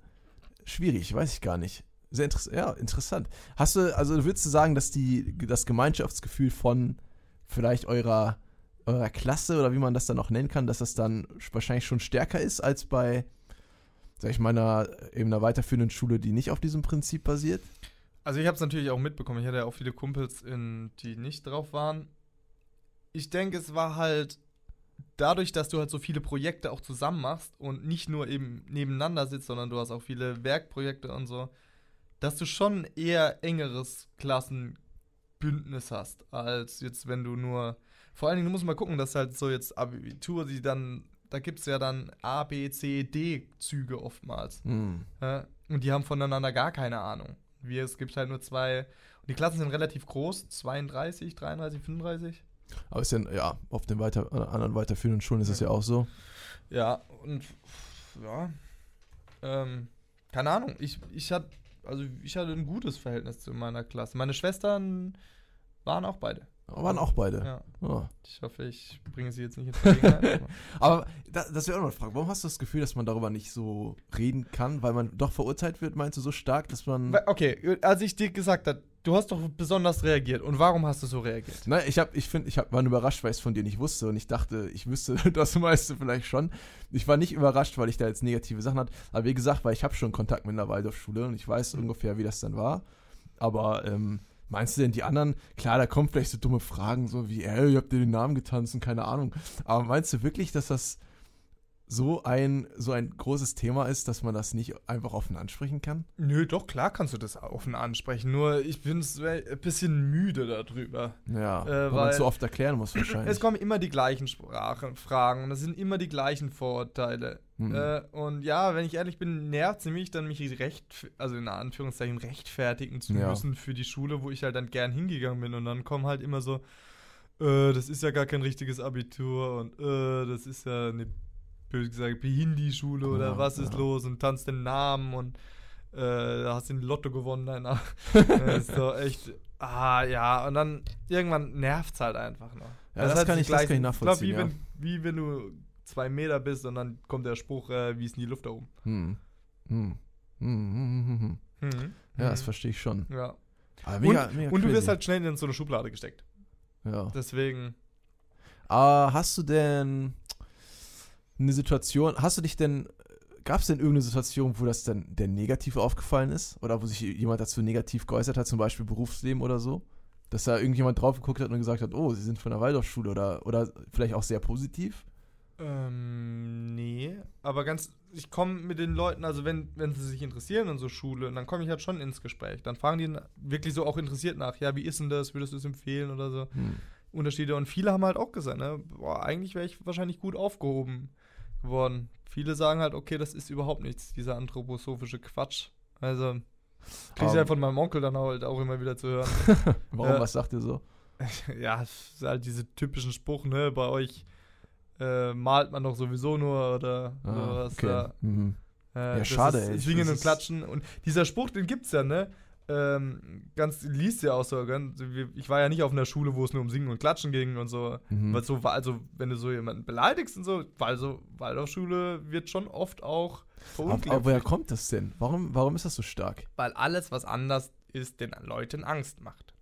Schwierig, weiß ich gar nicht. Sehr interessant, ja, interessant. Hast du, also würdest du sagen, dass die, das Gemeinschaftsgefühl von vielleicht eurer, eurer Klasse oder wie man das dann auch nennen kann, dass das dann wahrscheinlich schon stärker ist als bei, sag ich mal, einer, eben einer weiterführenden Schule, die nicht auf diesem Prinzip basiert? Also ich habe es natürlich auch mitbekommen. Ich hatte ja auch viele Kumpels, in, die nicht drauf waren. Ich denke, es war halt dadurch, dass du halt so viele Projekte auch zusammen machst und nicht nur eben nebeneinander sitzt, sondern du hast auch viele Werkprojekte und so, dass du schon eher engeres Klassenbündnis hast, als jetzt, wenn du nur. Vor allen Dingen, du musst mal gucken, dass halt so jetzt Abitur, die dann, da gibt es ja dann A, B, C, D-Züge oftmals. Hm. Ja, und die haben voneinander gar keine Ahnung. Wir, es gibt halt nur zwei. Und die Klassen sind relativ groß: 32, 33, 35. Aber ist ja, ja, auf den weiter, anderen weiterführenden Schulen ist es ja auch so. Ja, und ja. Ähm, keine Ahnung. Ich, ich hatte, also ich hatte ein gutes Verhältnis zu meiner Klasse. Meine Schwestern waren auch beide. Waren auch beide. Ja. Oh. Ich hoffe, ich bringe sie jetzt nicht in Verlegenheit. aber- Aber da, das wäre auch noch eine Frage. Warum hast du das Gefühl, dass man darüber nicht so reden kann? Weil man doch verurteilt wird, meinst du, so stark, dass man. Okay, als ich dir gesagt habe, du hast doch besonders reagiert. Und warum hast du so reagiert? Nein, ich habe, ich finde, ich hab, war überrascht, weil ich es von dir nicht wusste und ich dachte, ich wüsste das meiste vielleicht schon. Ich war nicht überrascht, weil ich da jetzt negative Sachen hatte. Aber wie gesagt, weil ich habe schon Kontakt mit einer Waldorfschule und ich weiß ungefähr, wie das dann war. Aber ähm, meinst du denn die anderen? Klar, da kommen vielleicht so dumme Fragen, so wie, ey, ihr habt dir den Namen getanzt und keine Ahnung. Aber meinst du wirklich, dass das so ein, so ein großes Thema ist, dass man das nicht einfach offen ansprechen kann? Nö, doch, klar kannst du das offen ansprechen. Nur ich bin ein bisschen müde darüber. Ja, Äh, weil man weil- es so oft erklären muss wahrscheinlich. Es kommen immer die gleichen Sprachen, Fragen und es sind immer die gleichen Vorurteile. Hm. Äh, und ja, wenn ich ehrlich bin, nervt es mich dann, mich recht, also in Anführungszeichen rechtfertigen zu Ja. müssen für die Schule, wo ich halt dann gern hingegangen bin. Und dann kommen halt immer so, äh, das ist ja gar kein richtiges Abitur und äh, das ist ja eine, böse gesagt, Behindi-Schule oder Ja, was ist ja. los und tanzt den Namen und äh, hast den Lotto gewonnen, dein Name. das ist doch echt, ah ja, und dann irgendwann nervt es halt einfach noch. Ja, das hat kann die ich- das kann ich nachvollziehen, ja. glaube, wie, wenn, wie wenn du zwei Meter bist und dann kommt der Spruch, äh, wie ist denn die Luft da oben? Hm. Hm. Hm, hm, hm, hm. Mhm. Ja, das Mhm. verstehe ich schon. Ja. Aber Und, mega, mega und du wirst halt schnell in so eine Schublade gesteckt. Ja. Deswegen. Ah, hast du denn eine Situation, hast du dich denn, gab es denn irgendeine Situation, wo das dann der negativ aufgefallen ist? Oder wo sich jemand dazu negativ geäußert hat, zum Beispiel Berufsleben oder so? Dass da irgendjemand drauf geguckt hat und gesagt hat, oh, sie sind von der Waldorfschule oder, oder vielleicht auch sehr positiv? Ähm, nee. Aber ganz, ich komme mit den Leuten, also wenn, wenn sie sich interessieren in so Schule, dann komme ich halt schon ins Gespräch. Dann fragen die wirklich so auch interessiert nach, ja, wie ist denn das, würdest du es empfehlen oder so. Hm. Unterschiede. Und viele haben halt auch gesagt, ne, boah, eigentlich wäre ich wahrscheinlich gut aufgehoben geworden. Viele sagen halt, okay, das ist überhaupt nichts, dieser anthroposophische Quatsch. Also, krieg ich Aber- ja von meinem Onkel dann halt auch immer wieder zu hören. Warum, Ja. was sagt ihr so? ja, es ist halt diese typischen Spruch, ne, bei euch äh, malt man doch sowieso nur oder Ah, sowas. okay. Ja. Mhm. Äh, Ja, schade, ist ey. Singen und Klatschen. Und dieser Spruch, den gibt's ja, ne? Ähm, ganz, liest ja auch so, ich war ja nicht auf einer Schule, wo es nur um Singen und Klatschen ging und so. Mhm. Weil so, also, wenn du so jemanden beleidigst und so, weil so, Waldorfschule wird schon oft auch Aber, aber woher verunglimpft. kommt das denn? Warum, warum ist das so stark? Weil alles, was anders ist, den Leuten Angst macht.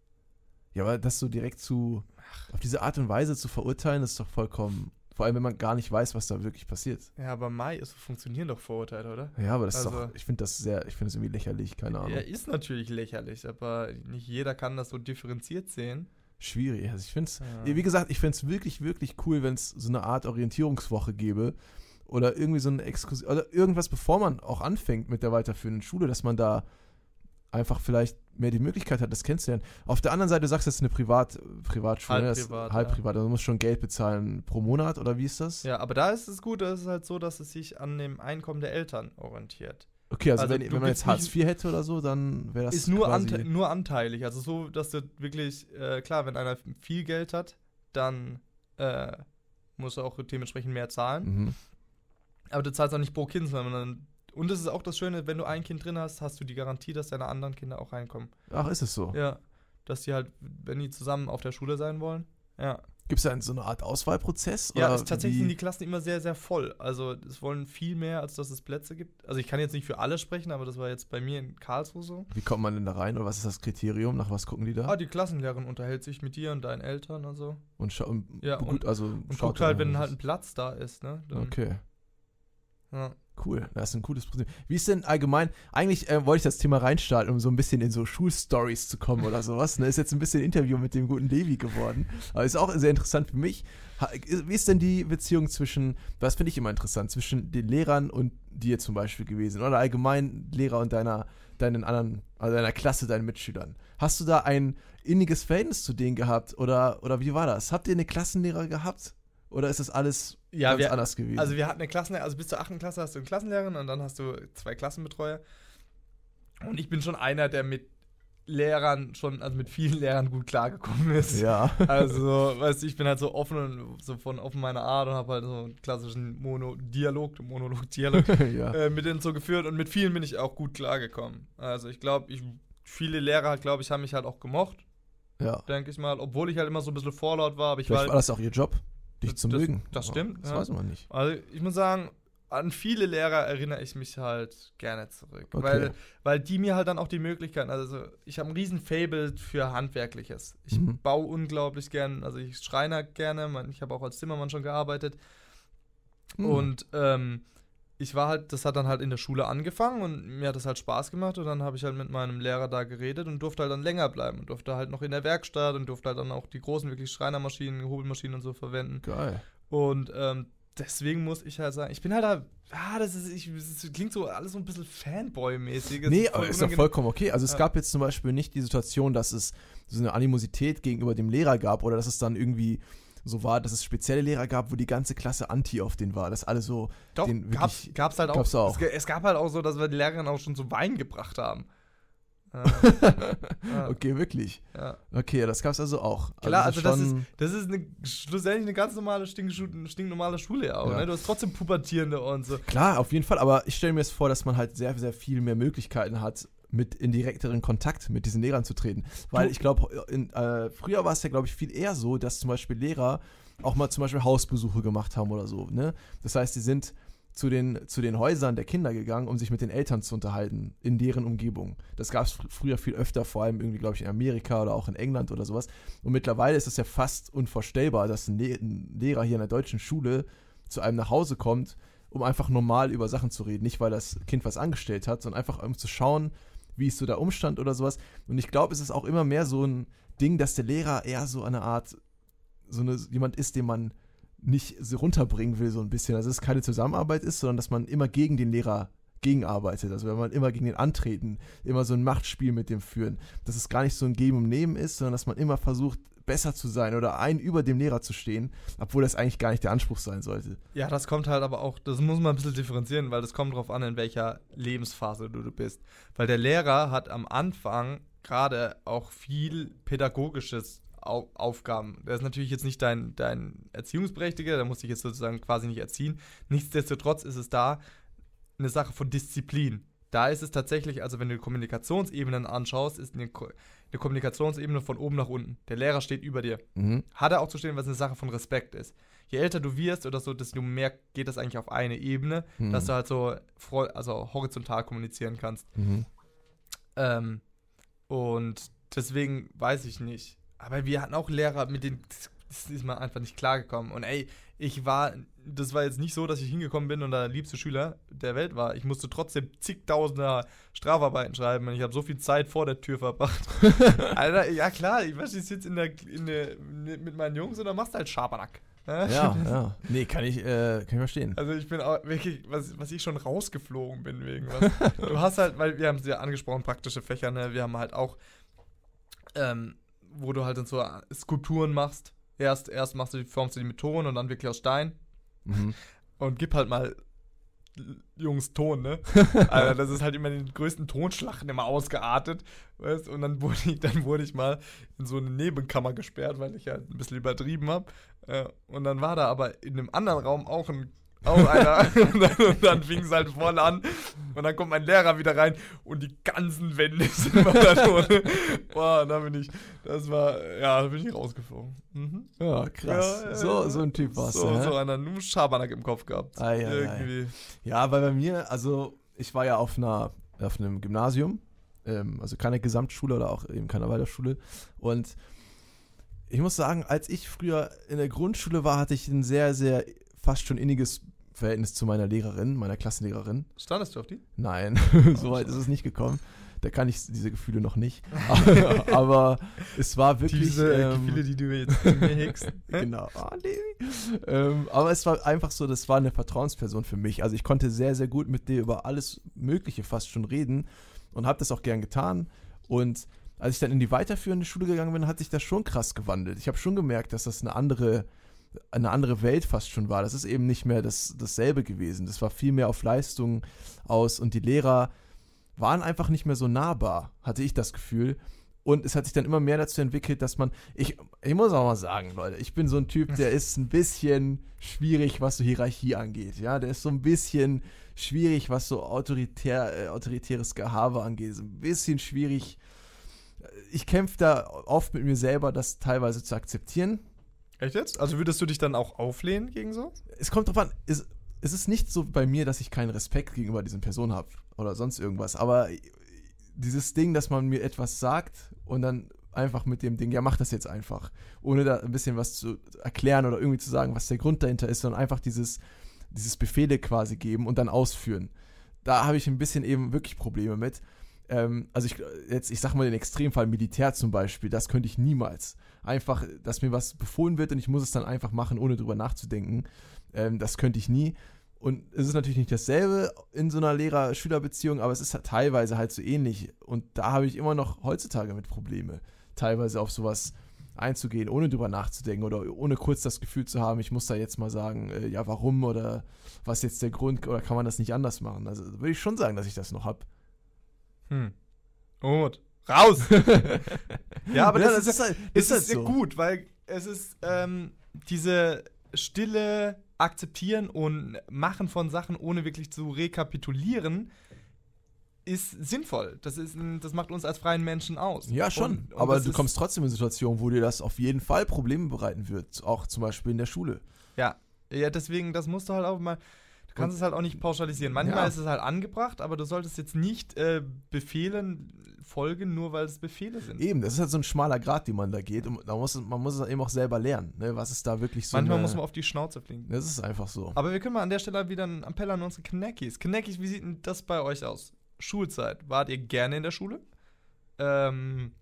Ja, aber das so direkt zu, auf diese Art und Weise zu verurteilen, ist doch vollkommen, vor allem wenn man gar nicht weiß, was da wirklich passiert. Ja, aber Mai, so funktionieren doch Vorurteile, oder? Ja, aber das ist Also- doch, ich finde das sehr, ich finde es irgendwie lächerlich, keine Ahnung. Ja, ist natürlich lächerlich, aber nicht jeder kann das so differenziert sehen. Schwierig. Also ich finde es, Ja. wie gesagt, ich finde es wirklich, wirklich cool, wenn es so eine Art Orientierungswoche gäbe oder irgendwie so eine Exkursion oder irgendwas, bevor man auch anfängt mit der weiterführenden Schule, dass man da einfach vielleicht mehr die Möglichkeit hat, das kennenzulernen. Auf der anderen Seite, du sagst, das ist eine Privat, Privatschule, Halb privat, halb ja. privat, also du musst schon Geld bezahlen pro Monat oder wie ist das? Ja, aber da ist es gut, da ist es halt so, dass es sich an dem Einkommen der Eltern orientiert. Okay, also, Also wenn, wenn man jetzt Hartz IV hätte oder so, dann wäre das ist nur, quasi, ante nur anteilig. Also so, dass du wirklich, äh, klar, wenn einer viel Geld hat, dann äh, muss er auch dementsprechend mehr zahlen. Mhm. Aber du zahlst auch nicht pro Kind, sondern dann. Und das ist auch das Schöne, wenn du ein Kind drin hast, hast du die Garantie, dass deine anderen Kinder auch reinkommen. Ach, ist es so? Ja. Dass die halt, wenn die zusammen auf der Schule sein wollen. Ja. Gibt es da so eine Art Auswahlprozess? Ja, oder es, tatsächlich wie? sind die Klassen immer sehr, sehr voll. Also es wollen viel mehr, als dass es Plätze gibt. Also ich kann jetzt nicht für alle sprechen, aber das war jetzt bei mir in Karlsruhe so. Wie kommt man denn da rein oder was ist das Kriterium? Nach was gucken die da? Ah, die Klassenlehrerin unterhält sich mit dir und deinen Eltern und so. Und, scha und, Ja, gut, also Und schaut guckt halt, wenn halt ein ist. Platz da ist, ne? Dann, Okay, ja. Cool. Das ist ein cooles Prinzip. Wie ist denn allgemein, eigentlich äh, wollte ich das Thema reinstarten, um so ein bisschen in so Schulstories zu kommen oder sowas. Ne? Ist jetzt ein bisschen Interview mit dem guten Levi geworden. Aber ist auch sehr interessant für mich. Wie ist denn die Beziehung zwischen, das finde ich immer interessant, zwischen den Lehrern und dir zum Beispiel gewesen? Oder allgemein Lehrer und deiner, deinen anderen, also deiner Klasse, deinen Mitschülern? Hast du da ein inniges Verhältnis zu denen gehabt? Oder, oder wie war das? Habt ihr eine Klassenlehrer gehabt? Oder ist das alles Ja, ganz wir, anders gewesen? also wir hatten eine Klassenlehrerin, also bis zur 8. Klasse hast du eine Klassenlehrerin und dann hast du zwei Klassenbetreuer. Und ich bin schon einer, der mit Lehrern schon, also mit vielen Lehrern gut klargekommen ist. ja. Also, weißt du, ich bin halt so offen und so von offen meiner Art und habe halt so einen klassischen Mono-Dialog, Monolog-Dialog ja. äh, mit denen so geführt und mit vielen bin ich auch gut klargekommen. Also ich glaube, ich, viele Lehrer, glaube ich, haben mich halt auch gemocht, ja. denke ich mal, obwohl ich halt immer so ein bisschen vorlaut war, aber ich Vielleicht war war das auch ihr Job, dich Das- zu das- mögen. das stimmt, Das ja. weiß man nicht. Also ich muss sagen, an viele Lehrer erinnere ich mich halt gerne zurück. Okay. Weil, weil die mir halt dann auch die Möglichkeiten, also ich habe ein riesen Fable für Handwerkliches. Ich Mhm. baue unglaublich gern, also ich schreiner gerne, ich habe auch als Zimmermann schon gearbeitet. Hm. Und ähm, ich war halt, das hat dann halt in der Schule angefangen und mir hat das halt Spaß gemacht und dann habe ich halt mit meinem Lehrer da geredet und durfte halt dann länger bleiben und durfte halt noch in der Werkstatt und durfte halt dann auch die großen wirklich Schreinermaschinen, Hobelmaschinen und so verwenden. Geil. Und ähm, deswegen muss ich halt sagen, ich bin halt da, ah, das, ist, ich, das klingt so alles so ein bisschen Fanboy-mäßig. Nee, aber ist doch vollkommen okay. Also es Ja. gab jetzt zum Beispiel nicht die Situation, dass es so eine Animosität gegenüber dem Lehrer gab oder dass es dann irgendwie so war, dass es spezielle Lehrer gab, wo die ganze Klasse anti auf den war. Dass alle so Doch, den gab's, gab's halt auch. gab's auch. Es, es gab halt auch so, dass wir die Lehrerin auch schon so Wein gebracht haben. Okay, wirklich. ja. Okay, das gab es also auch. Klar, also das schon- Das ist eine, schlussendlich eine ganz normale, stinknormale Schule ja auch, Ja. ne? Du hast trotzdem Pubertierende und so. Klar, auf jeden Fall, aber ich stelle mir jetzt vor, dass man halt sehr, sehr viel mehr Möglichkeiten hat, mit in direkteren Kontakt mit diesen Lehrern zu treten. Weil ich glaube, äh, früher war es ja, glaube ich, viel eher so, dass zum Beispiel Lehrer auch mal zum Beispiel Hausbesuche gemacht haben oder so. Ne? Das heißt, die sind zu den, zu den Häusern der Kinder gegangen, um sich mit den Eltern zu unterhalten, in deren Umgebung. Das gab es fr früher viel öfter, vor allem irgendwie, glaube ich, in Amerika oder auch in England oder sowas. Und mittlerweile ist es ja fast unvorstellbar, dass ein, Le ein Lehrer hier in der deutschen Schule zu einem nach Hause kommt, um einfach normal über Sachen zu reden. Nicht, weil das Kind was angestellt hat, sondern einfach um zu schauen, wie ist so der Umstand oder sowas. Und ich glaube, es ist auch immer mehr so ein Ding, dass der Lehrer eher so eine Art, so eine, jemand ist, den man nicht so runterbringen will, so ein bisschen. Also, dass es keine Zusammenarbeit ist, sondern dass man immer gegen den Lehrer gegenarbeitet. Also, wenn man immer gegen den antreten, immer so ein Machtspiel mit dem führen. Dass es gar nicht so ein Geben und Nehmen ist, sondern dass man immer versucht, besser zu sein oder ein über dem Lehrer zu stehen, obwohl das eigentlich gar nicht der Anspruch sein sollte. Ja, das kommt halt aber auch, das muss man ein bisschen differenzieren, weil das kommt drauf an, in welcher Lebensphase du, du bist. Weil der Lehrer hat am Anfang gerade auch viel pädagogisches Au Aufgaben. Der ist natürlich jetzt nicht dein, dein Erziehungsberechtigter, der muss dich jetzt sozusagen quasi nicht erziehen. Nichtsdestotrotz ist es da eine Sache von Disziplin. Da ist es tatsächlich, also wenn du Kommunikationsebenen anschaust, ist eine, eine Kommunikationsebene von oben nach unten. Der Lehrer steht über dir Mhm. hat er auch zu stehen, was eine Sache von Respekt ist. Je älter du wirst oder so, desto mehr geht das eigentlich auf eine Ebene, Mhm. dass du halt so also horizontal kommunizieren kannst. Mhm. Ähm, und deswegen weiß ich nicht. Aber wir hatten auch Lehrer, mit denen das ist man einfach nicht klargekommen. Und ey, ich war, das war jetzt nicht so, dass ich hingekommen bin und der liebste Schüler der Welt war. Ich musste trotzdem zigtausender Strafarbeiten schreiben und ich habe so viel Zeit vor der Tür verbracht. Alter, ja klar, ich weiß, ich sitze in der, in der, mit meinen Jungs und dann machst du halt Schabernack. ne? Ja, ja. Nee, kann ich, äh, kann ich verstehen. Also ich bin auch wirklich, was, was ich schon rausgeflogen bin wegen was. du hast halt, weil wir haben es ja angesprochen, praktische Fächer, ne? Wir haben halt auch, ähm, wo du halt dann so Skulpturen machst. Erst, erst machst du die, formst du die mit Ton und dann wirklich aus Stein. Mhm. Und gib halt mal Jungs Ton, ne? Alter, das ist halt immer in den größten Tonschlachten immer ausgeartet. Weißt? Und dann wurde, ich, dann wurde ich mal in so eine Nebenkammer gesperrt, weil ich halt ein bisschen übertrieben habe. Äh, und dann war da aber in einem anderen Raum auch ein auch einer. und dann, und dann fing es halt voll an. Und dann kommt mein Lehrer wieder rein und die ganzen Wände sind immer da drin. Boah, da bin ich, das war, ja, da bin ich rausgeflogen. Mhm. Ja, krass. Ja, ja, so, ja. so ein Typ warst So, du. hä? so einer, nur Schabernack im Kopf gehabt. Ei, ei. Irgendwie. Ja, weil bei mir, also ich war ja auf einer, auf einem Gymnasium, ähm, also keine Gesamtschule oder auch eben keine Waldorfschule. Und ich muss sagen, als ich früher in der Grundschule war, hatte ich ein sehr, sehr fast schon inniges Verhältnis zu meiner Lehrerin, meiner Klassenlehrerin. Standest du auf die? Nein, so weit ist es nicht gekommen. Da kann ich diese Gefühle noch nicht. Aber es war wirklich. Diese äh, ähm, Gefühle, die du jetzt in mir hegst. genau. Ah, nee. ähm, aber es war einfach so, das war eine Vertrauensperson für mich. Also ich konnte sehr, sehr gut mit dir über alles Mögliche fast schon reden und habe das auch gern getan. Und als ich dann in die weiterführende Schule gegangen bin, hat sich das schon krass gewandelt. Ich habe schon gemerkt, dass das eine andere, eine andere Welt fast schon war. Das ist eben nicht mehr das, dasselbe gewesen. Das war viel mehr auf Leistung aus und die Lehrer waren einfach nicht mehr so nahbar, hatte ich das Gefühl. Und es hat sich dann immer mehr dazu entwickelt, dass man, ich, ich muss auch mal sagen, Leute, ich bin so ein Typ, der ist ein bisschen schwierig, was so Hierarchie angeht. Ja, der ist so ein bisschen schwierig, was so autoritär, äh, autoritäres Gehabe angeht. Ist ein bisschen schwierig. Ich kämpfe da oft mit mir selber, das teilweise zu akzeptieren. Echt jetzt? Also würdest du dich dann auch auflehnen gegen so? Es kommt drauf an, es, es ist nicht so bei mir, dass ich keinen Respekt gegenüber diesen Personen habe oder sonst irgendwas, aber dieses Ding, dass man mir etwas sagt und dann einfach mit dem Ding, ja, mach das jetzt einfach, ohne da ein bisschen was zu erklären oder irgendwie zu sagen, was der Grund dahinter ist, sondern einfach dieses, dieses Befehle quasi geben und dann ausführen. Da habe ich ein bisschen eben wirklich Probleme mit. ähm, also ich, jetzt, ich sag mal den Extremfall Militär zum Beispiel, das könnte ich niemals. Einfach, dass mir was befohlen wird und ich muss es dann einfach machen, ohne drüber nachzudenken. Ähm, das könnte ich nie. Und es ist natürlich nicht dasselbe in so einer Lehrer-Schüler-Beziehung, aber es ist halt teilweise halt so ähnlich. Und da habe ich immer noch heutzutage mit Probleme, teilweise auf sowas einzugehen, ohne drüber nachzudenken oder ohne kurz das Gefühl zu haben, ich muss da jetzt mal sagen, äh, ja, warum oder was jetzt der Grund oder kann man das nicht anders machen? Also würde ich schon sagen, dass ich das noch habe. Hm. Und raus! ja, aber Ja, das, ist, halt, ist, halt sehr gut, weil es ist ähm, diese stille Akzeptieren und Machen von Sachen, ohne wirklich zu rekapitulieren, ist sinnvoll. Das, ist ein, das macht uns als freien Menschen aus. Ja, schon. Und- und aber das du kommst trotzdem in Situationen, wo dir das auf jeden Fall Probleme bereiten wird. Auch zum Beispiel in der Schule. Ja, ja, deswegen, das musst du halt auch mal. Du kannst Und- es halt auch nicht pauschalisieren. Manchmal Ja. ist es halt angebracht, aber du solltest jetzt nicht äh, Befehlen folgen, nur weil es Befehle sind. Eben, das ist halt so ein schmaler Grad, den man da geht. Und da muss, man muss es eben auch selber lernen. Ne? Was ist da wirklich so. Manchmal eine, muss man auf die Schnauze fliegen. Das ist einfach so. Aber wir können mal an der Stelle wieder einen Appell an unsere Knackis. Knackis, wie sieht denn das bei euch aus? Schulzeit. Wart ihr gerne in der Schule? Ähm,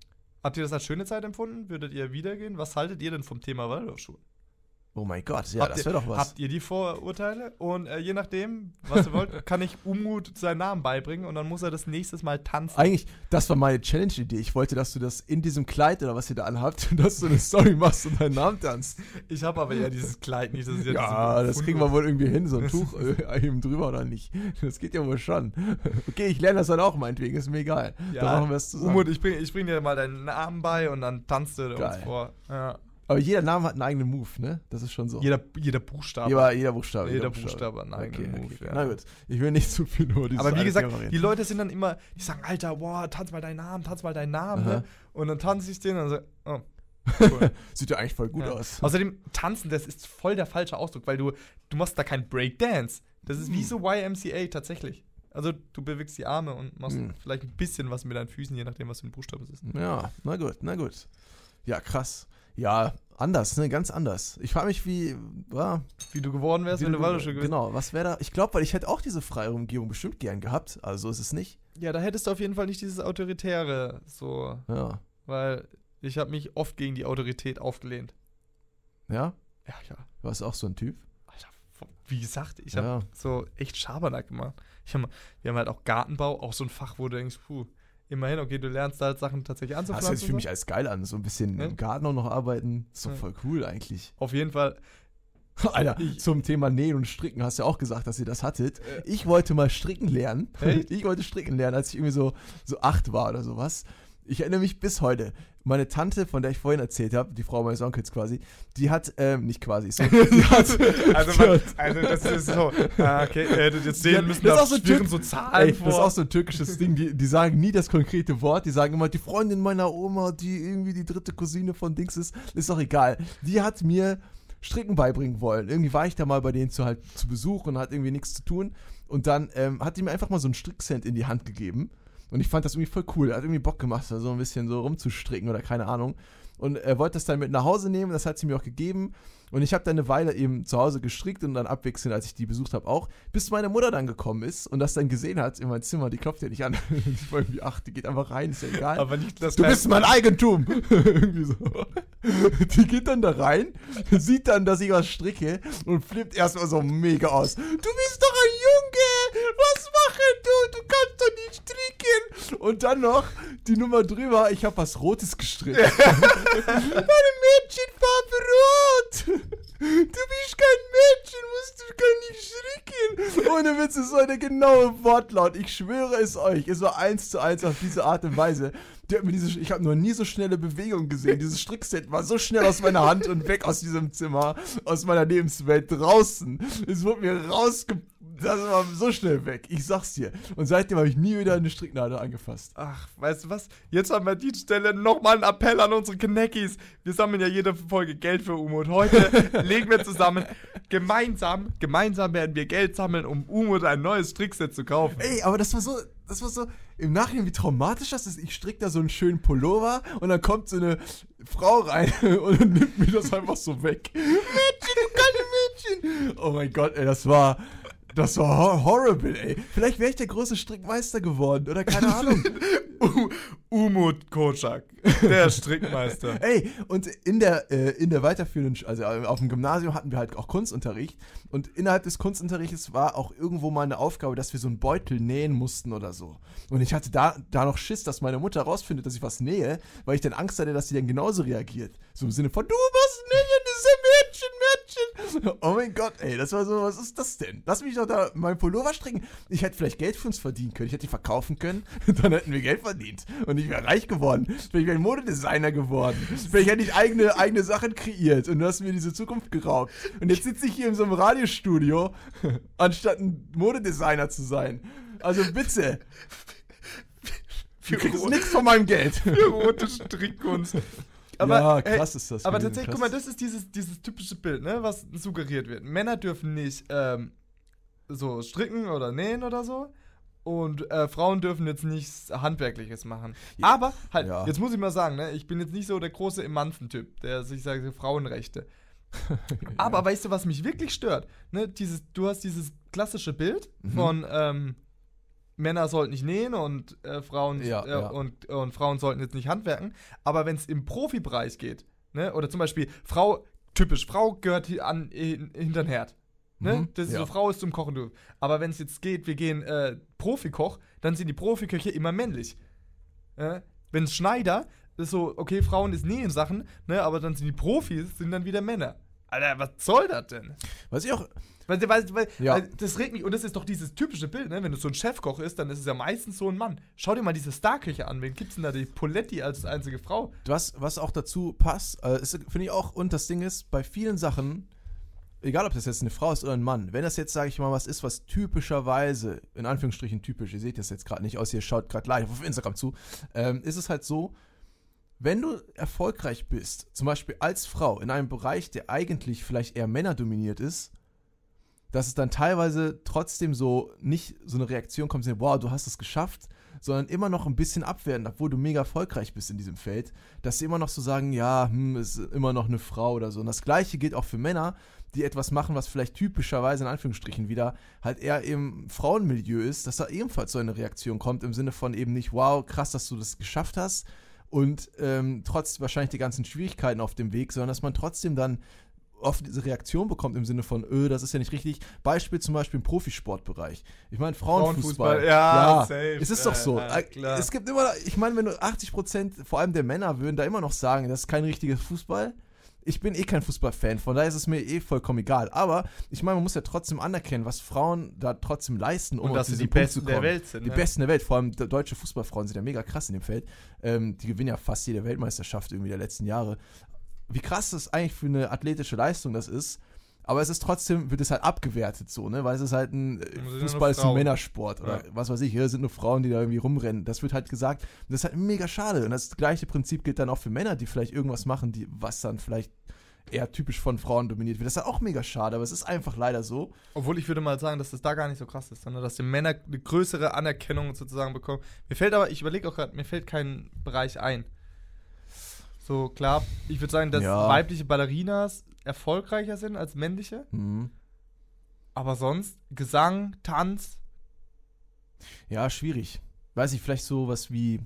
habt ihr das als schöne Zeit empfunden? Würdet ihr wiedergehen? Was haltet ihr denn vom Thema Waldorfschule? Oh mein Gott, ja, Habt das wäre doch was. Habt ihr die Vorurteile? Und äh, je nachdem, was ihr wollt, kann ich Umut seinen Namen beibringen und dann muss er das nächstes Mal tanzen. Eigentlich, das war meine Challenge-Idee. Ich wollte, dass du das in diesem Kleid oder was ihr da anhabt, dass du eine Story machst und deinen Namen tanzt. Ich habe aber ja dieses Kleid nicht. Das ist ja, Ja, das kriegen wir wohl irgendwie hin, so ein Tuch äh, eben drüber oder nicht. Das geht ja wohl schon. Okay, ich lerne das dann auch meinetwegen, ist mir egal. Ja, dann machen wir es zusammen. Umut, ich bring, ich bring dir mal deinen Namen bei und dann tanzt du uns Geil. vor. Ja. Aber jeder Name hat einen eigenen Move, ne? Das ist schon so. Jeder, jeder Buchstabe. jeder, jeder Buchstabe. Jeder Buchstabe hat einen eigenen Move, ja. Na gut, ich will nicht zu viel über dieses Aber wie gesagt, die Leute sind dann immer, die sagen, Alter, boah, tanz mal deinen Namen, tanz mal deinen Namen. Ne? Und dann tanze ich den und dann so, oh, cool. Sieht ja eigentlich voll gut ja. aus. Außerdem, tanzen, das ist voll der falsche Ausdruck, weil du, du machst da kein Breakdance. Das ist wie so YMCA tatsächlich. Also du bewegst die Arme und machst Hm. vielleicht ein bisschen was mit deinen Füßen, je nachdem, was für ein Buchstabe es ist. Ja, na gut, na gut. Ja, krass. Ja, anders, ne? Ganz anders. Ich frage mich, wie. Ja, Wie du geworden wärst, wie wenn du Waldorfschule gewesen Genau, was wäre da? Ich glaube, weil ich hätte auch diese freie Umgebung bestimmt gern gehabt. Also so ist es nicht. Ja, da hättest du auf jeden Fall nicht dieses Autoritäre, so, Ja. weil ich habe mich oft gegen die Autorität aufgelehnt. Ja? Ja, ja. Du warst auch so ein Typ. Alter, wie gesagt, ich habe Ja. so echt Schabernack gemacht. Ich hab, wir haben halt auch Gartenbau, auch so ein Fach, wo du denkst, puh, immerhin, okay, du lernst da halt Sachen tatsächlich Das anzupflanzen. hört sich für und mich als geil an. So ein bisschen Ja. im Garten auch noch arbeiten. Ist doch Ja. voll cool eigentlich. Auf jeden Fall, Alter, Ich- zum Thema Nähen und Stricken hast du ja auch gesagt, dass ihr das hattet. Ich wollte mal stricken lernen. Echt? Ich wollte stricken lernen, als ich irgendwie so, so acht war oder sowas. Ich erinnere mich bis heute. Meine Tante, von der ich vorhin erzählt habe, die Frau meines Onkels quasi, die hat, ähm, nicht quasi, so, hat, also, man, also das ist so, ah, okay, ihr hättet jetzt sehen müssen, das ist da auch so typ- so Zahlen Ey, vor. das ist auch so ein türkisches Ding, die, die sagen nie das konkrete Wort, die sagen immer, die Freundin meiner Oma, die irgendwie die dritte Cousine von Dings ist, ist doch egal. Die hat mir Stricken beibringen wollen. Irgendwie war ich da mal bei denen zu, halt, zu Besuch und hat irgendwie nichts zu tun. Und dann ähm, hat die mir einfach mal so einen Strickcent in die Hand gegeben. Und ich fand das irgendwie voll cool. Hat irgendwie Bock gemacht, da so ein bisschen so rumzustricken oder keine Ahnung. Und er wollte das dann mit nach Hause nehmen, das hat sie mir auch gegeben. Und ich habe dann eine Weile eben zu Hause gestrickt und dann abwechselnd, als ich die besucht habe, auch, bis meine Mutter dann gekommen ist und das dann gesehen hat in mein Zimmer. Die klopft ja nicht an. ich war irgendwie, ach, die geht einfach rein, ist ja egal. aber nicht das Du bist mein Eigentum. Irgendwie so. Die geht dann da rein, sieht dann, dass ich was stricke und flippt erstmal so mega aus. Du bist doch ein Junge! Was machen du? Du kannst doch nicht stricken! Und dann noch die Nummer drüber, ich habe was Rotes gestrickt. Meine Mädchenfarbe rot! Du bist kein Mädchen, musst du gar nicht stricken! Ohne Witz, es war der genaue Wortlaut. Ich schwöre es euch. Es war eins zu eins auf diese Art und Weise. Diese, ich habe noch nie so schnelle Bewegungen gesehen. Dieses Strickset war so schnell aus meiner Hand und weg aus diesem Zimmer, aus meiner Lebenswelt draußen. Es wurde mir rausge... Das war so schnell weg. Ich sag's dir. Und seitdem habe ich nie wieder eine Stricknadel angefasst. Ach, weißt du was? Jetzt haben wir an die Stelle nochmal einen Appell an unsere Kneckis. Wir sammeln ja jede Folge Geld für Umut. Heute legen wir zusammen, gemeinsam, gemeinsam werden wir Geld sammeln, um Umut ein neues Strickset zu kaufen. Ey, aber das war so, das war so im Nachhinein, wie traumatisch das ist. Ich stricke da so einen schönen Pullover und dann kommt so eine Frau rein und nimmt mir das einfach so weg. Mädchen, du kleine Mädchen. Oh mein Gott, ey, das war, Das war hor horrible, ey. Vielleicht wäre ich der große Strickmeister geworden oder keine Ahnung. Umut Koschak, der Strickmeister. ey, und in der, äh, in der weiterführenden, also auf dem Gymnasium hatten wir halt auch Kunstunterricht. Und innerhalb des Kunstunterrichts war auch irgendwo mal eine Aufgabe, dass wir so einen Beutel nähen mussten oder so. Und ich hatte da, da noch Schiss, dass meine Mutter rausfindet, dass ich was nähe, weil ich dann Angst hatte, dass sie dann genauso reagiert. So im Sinne von, du musst nähen, diese Mädchen, Mädchen. Oh mein Gott, ey, das war so, was ist das denn? Lass mich doch da meinen Pullover stricken. Ich hätte vielleicht Geld für uns verdienen können. Ich hätte die verkaufen können. Dann hätten wir Geld verdient. Und ich wäre reich geworden. Vielleicht wäre ich Modedesigner geworden. Vielleicht hätte ich eigene, eigene Sachen kreiert. Und du hast mir diese Zukunft geraubt. Und jetzt sitze ich hier in so einem Radiostudio, anstatt ein Modedesigner zu sein. Also bitte. Du kriegst nichts von meinem Geld. Für rote Strickkunst. Aber, ja, ey, krass ist das. aber tatsächlich, krass. guck mal, das ist dieses, dieses typische Bild, ne, was suggeriert wird. Männer dürfen nicht ähm, so stricken oder nähen oder so. Und äh, Frauen dürfen jetzt nichts Handwerkliches machen. Ja. Aber halt, Ja. jetzt muss ich mal sagen, ne, ich bin jetzt nicht so der große Emanzen-Typ, der sich sagt, Frauenrechte. Aber weißt du, was mich wirklich stört? Ne, dieses, du hast dieses klassische Bild Mhm. von ähm, Männer sollten nicht nähen und äh, Frauen Ja, äh, ja. Und, und Frauen sollten jetzt nicht handwerken. Aber wenn es im Profibereich geht, ne, oder zum Beispiel Frau, typisch, Frau gehört hier an hin, hinter den Herd. Ne? Mhm, Das ist ja. so, Frau ist zum Kochen. Du. Aber wenn es jetzt geht, wir gehen äh, Profikoch, dann sind die Profiköche immer männlich. Äh? Wenn es Schneider, ist so, okay, Frauen ist nähen Sachen, ne, aber dann sind die Profis, sind dann wieder Männer. Alter, was soll das denn? Was ich auch. Weil, weil, weil, Ja. weil das regt mich, und das ist doch dieses typische Bild, ne? Wenn du so ein Chefkoch ist, dann ist es ja meistens so ein Mann. Schau dir mal diese Starköche an. Wen gibt's denn da? Die Poletti als einzige Frau. Was, was auch dazu passt, äh, finde ich auch, und das Ding ist, bei vielen Sachen, egal ob das jetzt eine Frau ist oder ein Mann, wenn das jetzt, sage ich mal, was ist, was typischerweise, in Anführungsstrichen typisch, ihr seht das jetzt gerade nicht aus, ihr schaut gerade live auf Instagram zu, ähm, ist es halt so, wenn du erfolgreich bist, zum Beispiel als Frau in einem Bereich, der eigentlich vielleicht eher männerdominiert ist, dass es dann teilweise trotzdem so nicht so eine Reaktion kommt, so, wow, du hast es geschafft, sondern immer noch ein bisschen abwertend, obwohl du mega erfolgreich bist in diesem Feld, dass sie immer noch so sagen, ja, hm, ist immer noch eine Frau oder so. Und das gleiche gilt auch für Männer, die etwas machen, was vielleicht typischerweise in Anführungsstrichen wieder halt eher im Frauenmilieu ist, dass da ebenfalls so eine Reaktion kommt im Sinne von eben nicht, wow, krass, dass du das geschafft hast und ähm, trotz wahrscheinlich die ganzen Schwierigkeiten auf dem Weg, sondern dass man trotzdem dann oft diese Reaktion bekommt im Sinne von, öh, das ist ja nicht richtig. Beispiel zum Beispiel im Profisportbereich. Ich meine, Frauenfußball. Frauenfußball, ja, safe. Es ist doch so. Ja, ja, Äh. Es gibt immer, ich meine, wenn du 80 Prozent, vor allem der Männer, würden da immer noch sagen, das ist kein richtiges Fußball. Ich bin eh kein Fußballfan, von daher ist es mir eh vollkommen egal. Aber ich meine, man muss ja trotzdem anerkennen, was Frauen da trotzdem leisten, um und dass sie die Punkt Besten der. Welt sind. Die ne? Besten der Welt, vor allem de- deutsche Fußballfrauen sind ja mega krass in dem Feld. Ähm, die gewinnen ja fast jede Weltmeisterschaft irgendwie der letzten Jahre. Wie krass das eigentlich für eine athletische Leistung das ist. Aber es ist trotzdem, wird es halt abgewertet so, ne? Weil es ist halt ein, äh, ja Fußball ist ein. Männersport oder was weiß ich, hier sind nur Frauen, die da irgendwie rumrennen. Das wird halt gesagt. Und das ist halt mega schade. Und das gleiche Prinzip gilt dann auch für Männer, die vielleicht irgendwas machen, die, was dann vielleicht eher typisch von Frauen dominiert wird. Das ist halt auch mega schade, aber es ist einfach leider so. Obwohl ich würde mal sagen, dass das da gar nicht so krass ist, sondern dass die Männer eine größere Anerkennung sozusagen bekommen. Mir fällt aber, ich überlege auch gerade, mir fällt kein Bereich ein. So, klar, ich würde sagen, dass Ja. weibliche Ballerinas erfolgreicher sind als männliche, Mhm. aber sonst Gesang, Tanz, Ja, schwierig. Weiß ich, vielleicht so was wie.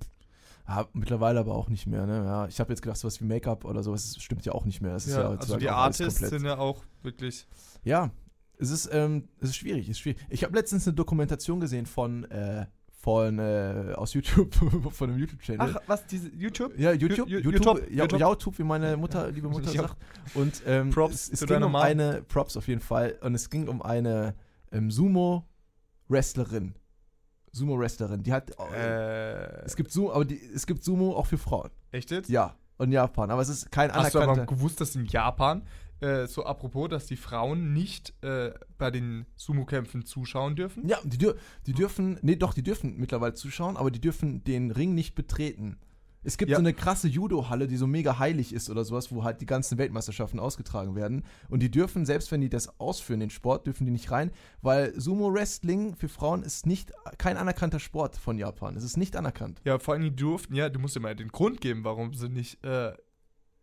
Ah, mittlerweile aber auch nicht mehr, ne? Ja, ich habe jetzt gedacht, sowas wie Make-up oder sowas das stimmt ja auch nicht mehr. Das ist ja, ja, also die Artists sind ja auch wirklich. Ja, es ist, ähm, es ist schwierig, es ist schwierig. Ich habe letztens eine Dokumentation gesehen von, äh, von äh, aus YouTube, von einem YouTube-Channel. Ach, was, diese YouTube? Ja, YouTube, YouTube, YouTube, ja, YouTube. YouTube, wie meine Mutter, liebe Mutter sagt. Und ähm, Props es, es ging um Mom. eine, Props auf jeden Fall, und es ging um eine ähm, Sumo-Wrestlerin. Sumo-Wrestlerin, die hat, Äh, es gibt Sumo, aber die, es gibt Sumo auch für Frauen. echt jetzt? Ja, und Japan, aber es ist kein Hast du aber anerkannter. gewusst, dass in Japan, äh, so apropos, dass die Frauen nicht äh, bei den Sumo-Kämpfen zuschauen dürfen? Ja, die, dür die dürfen, nee, doch, die dürfen mittlerweile zuschauen, aber die dürfen den Ring nicht betreten. Es gibt Ja. so eine krasse Judo-Halle, die so mega heilig ist oder sowas, wo halt die ganzen Weltmeisterschaften ausgetragen werden. Und die dürfen, selbst wenn die das ausführen, den Sport, dürfen die nicht rein, weil Sumo-Wrestling für Frauen ist nicht kein anerkannter Sport von Japan. Es ist nicht anerkannt. Ja, vor allem die durften, ja, du musst dir mal den Grund geben, warum sie nicht äh,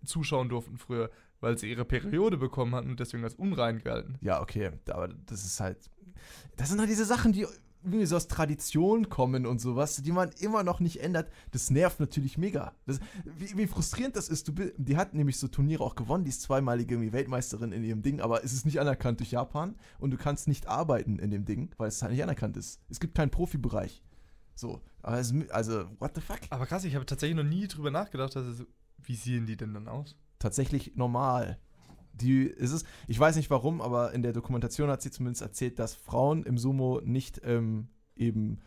zuschauen durften früher. Weil sie ihre Periode bekommen hatten und deswegen als unrein galten. Ja, okay, aber das ist halt. Das sind halt diese Sachen, die irgendwie so aus Tradition kommen und sowas, die man immer noch nicht ändert. Das nervt natürlich mega. Das, wie, wie frustrierend das ist. Du, die hat nämlich so Turniere auch gewonnen, die ist zweimalige Weltmeisterin in ihrem Ding, aber es ist nicht anerkannt durch Japan und du kannst nicht arbeiten in dem Ding, weil es halt nicht anerkannt ist. Es gibt keinen Profibereich. So, aber es, also, what the fuck? Aber krass, ich habe tatsächlich noch nie drüber nachgedacht, dass es, wie sehen die denn dann aus? Tatsächlich normal. Die ist es, ich weiß nicht warum, aber in der Dokumentation hat sie zumindest erzählt, dass Frauen im Sumo nicht ähm, eben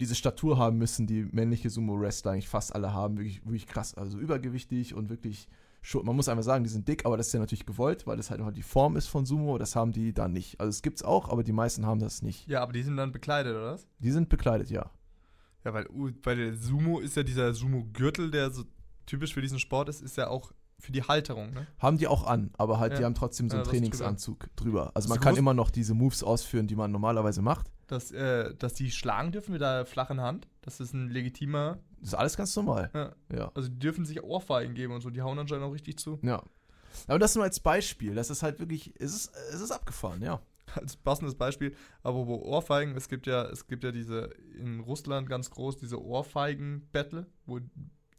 diese Statur haben müssen, die männliche Sumo-Wrestler eigentlich fast alle haben. Wirklich, wirklich krass. Also übergewichtig und wirklich schon, man muss einfach sagen, die sind dick, aber das ist ja natürlich gewollt, weil das halt die Form ist von Sumo. Das haben die da nicht. Also es gibt's auch, aber die meisten haben das nicht. Ja, aber die sind dann bekleidet, oder was? Die sind bekleidet, ja. Ja, weil bei der Sumo ist ja dieser Sumo-Gürtel, der so typisch für diesen Sport ist, ist ja auch für die Halterung, ne? Haben die auch an, aber halt, die Ja. haben trotzdem so Ja, einen drüber. Trainingsanzug drüber. Also Hast man kann immer noch diese Moves ausführen, die man normalerweise macht. Dass, äh, dass die schlagen dürfen mit der flachen Hand. Das ist ein legitimer. Das ist alles ganz normal. Ja. Ja. Also die dürfen sich Ohrfeigen geben und so. Die hauen anscheinend auch richtig zu. Ja. Aber das nur als Beispiel. Das ist halt wirklich, es ist, es ist abgefahren, ja. Als passendes Beispiel, aber wo Ohrfeigen, es gibt ja, es gibt ja diese in Russland ganz groß diese Ohrfeigen-Battle, wo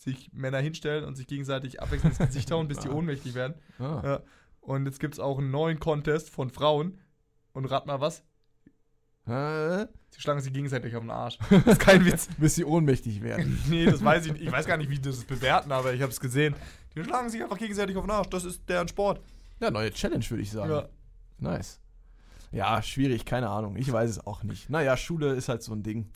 sich Männer hinstellen und sich gegenseitig abwechselnd ins Gesicht hauen, bis die Ah. ohnmächtig werden. Ah. Ja. Und jetzt gibt es auch einen neuen Contest von Frauen. Und rat mal was? Äh, Sie schlagen sich gegenseitig auf den Arsch. Das ist kein Witz. bis sie ohnmächtig werden. nee, das weiß ich nicht. Ich weiß gar nicht, wie die das bewerten, aber ich habe es gesehen. Die schlagen sich einfach gegenseitig auf den Arsch. Das ist deren Sport. Ja, neue Challenge, würde ich sagen. Ja. Nice. Ja, schwierig, keine Ahnung. Ich weiß es auch nicht. Naja, Schule ist halt so ein Ding.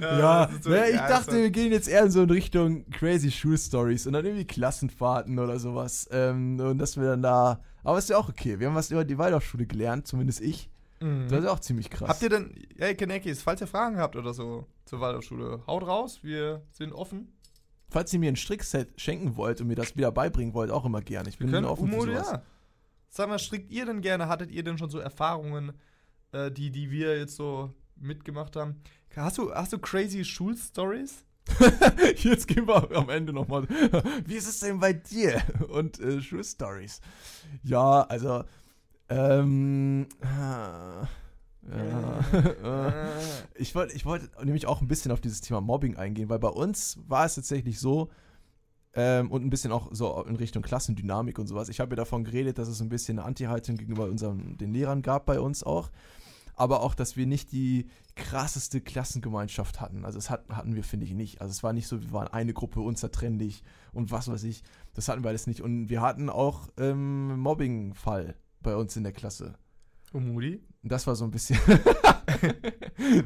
ja, so- naja, ich ja, dachte, wir gehen jetzt eher so in Richtung crazy Schulstories und dann irgendwie Klassenfahrten oder sowas. Ähm, und dass wir dann da. Aber ist ja auch okay. Wir haben was über die Waldorfschule gelernt, zumindest ich. Mhm. Das ist auch ziemlich krass. Habt ihr denn, hey Kenekis, falls ihr Fragen habt oder so zur Waldorfschule, haut raus, wir sind offen. Falls ihr mir ein Strickset schenken wollt und mir das wieder beibringen wollt, auch immer gerne. Ich bin können offen für Umo, sowas. ja. Sag mal, strickt ihr denn gerne, hattet ihr denn schon so Erfahrungen, äh, die, die wir jetzt so mitgemacht haben? Hast du, hast du crazy Schulstories? Jetzt gehen wir am Ende nochmal. Wie ist es denn bei dir? Und äh, Schulstories. Ja, also, ähm, äh, ja, äh, ich wollte ich wollt nämlich auch ein bisschen auf dieses Thema Mobbing eingehen, weil bei uns war es tatsächlich so, ähm, und ein bisschen auch so in Richtung Klassendynamik und sowas. Ich habe ja davon geredet, dass es ein bisschen eine Anti-Haltung gegenüber unseren, den Lehrern gab bei uns auch. Aber auch, dass wir nicht die krasseste Klassengemeinschaft hatten. Also das hat, hatten wir, finde ich, nicht. Also es war nicht so, wir waren eine Gruppe unzertrennlich und was weiß ich. Das hatten wir alles nicht. Und wir hatten auch ähm, Mobbing-Fall bei uns in der Klasse. Umudi? Das war so ein bisschen.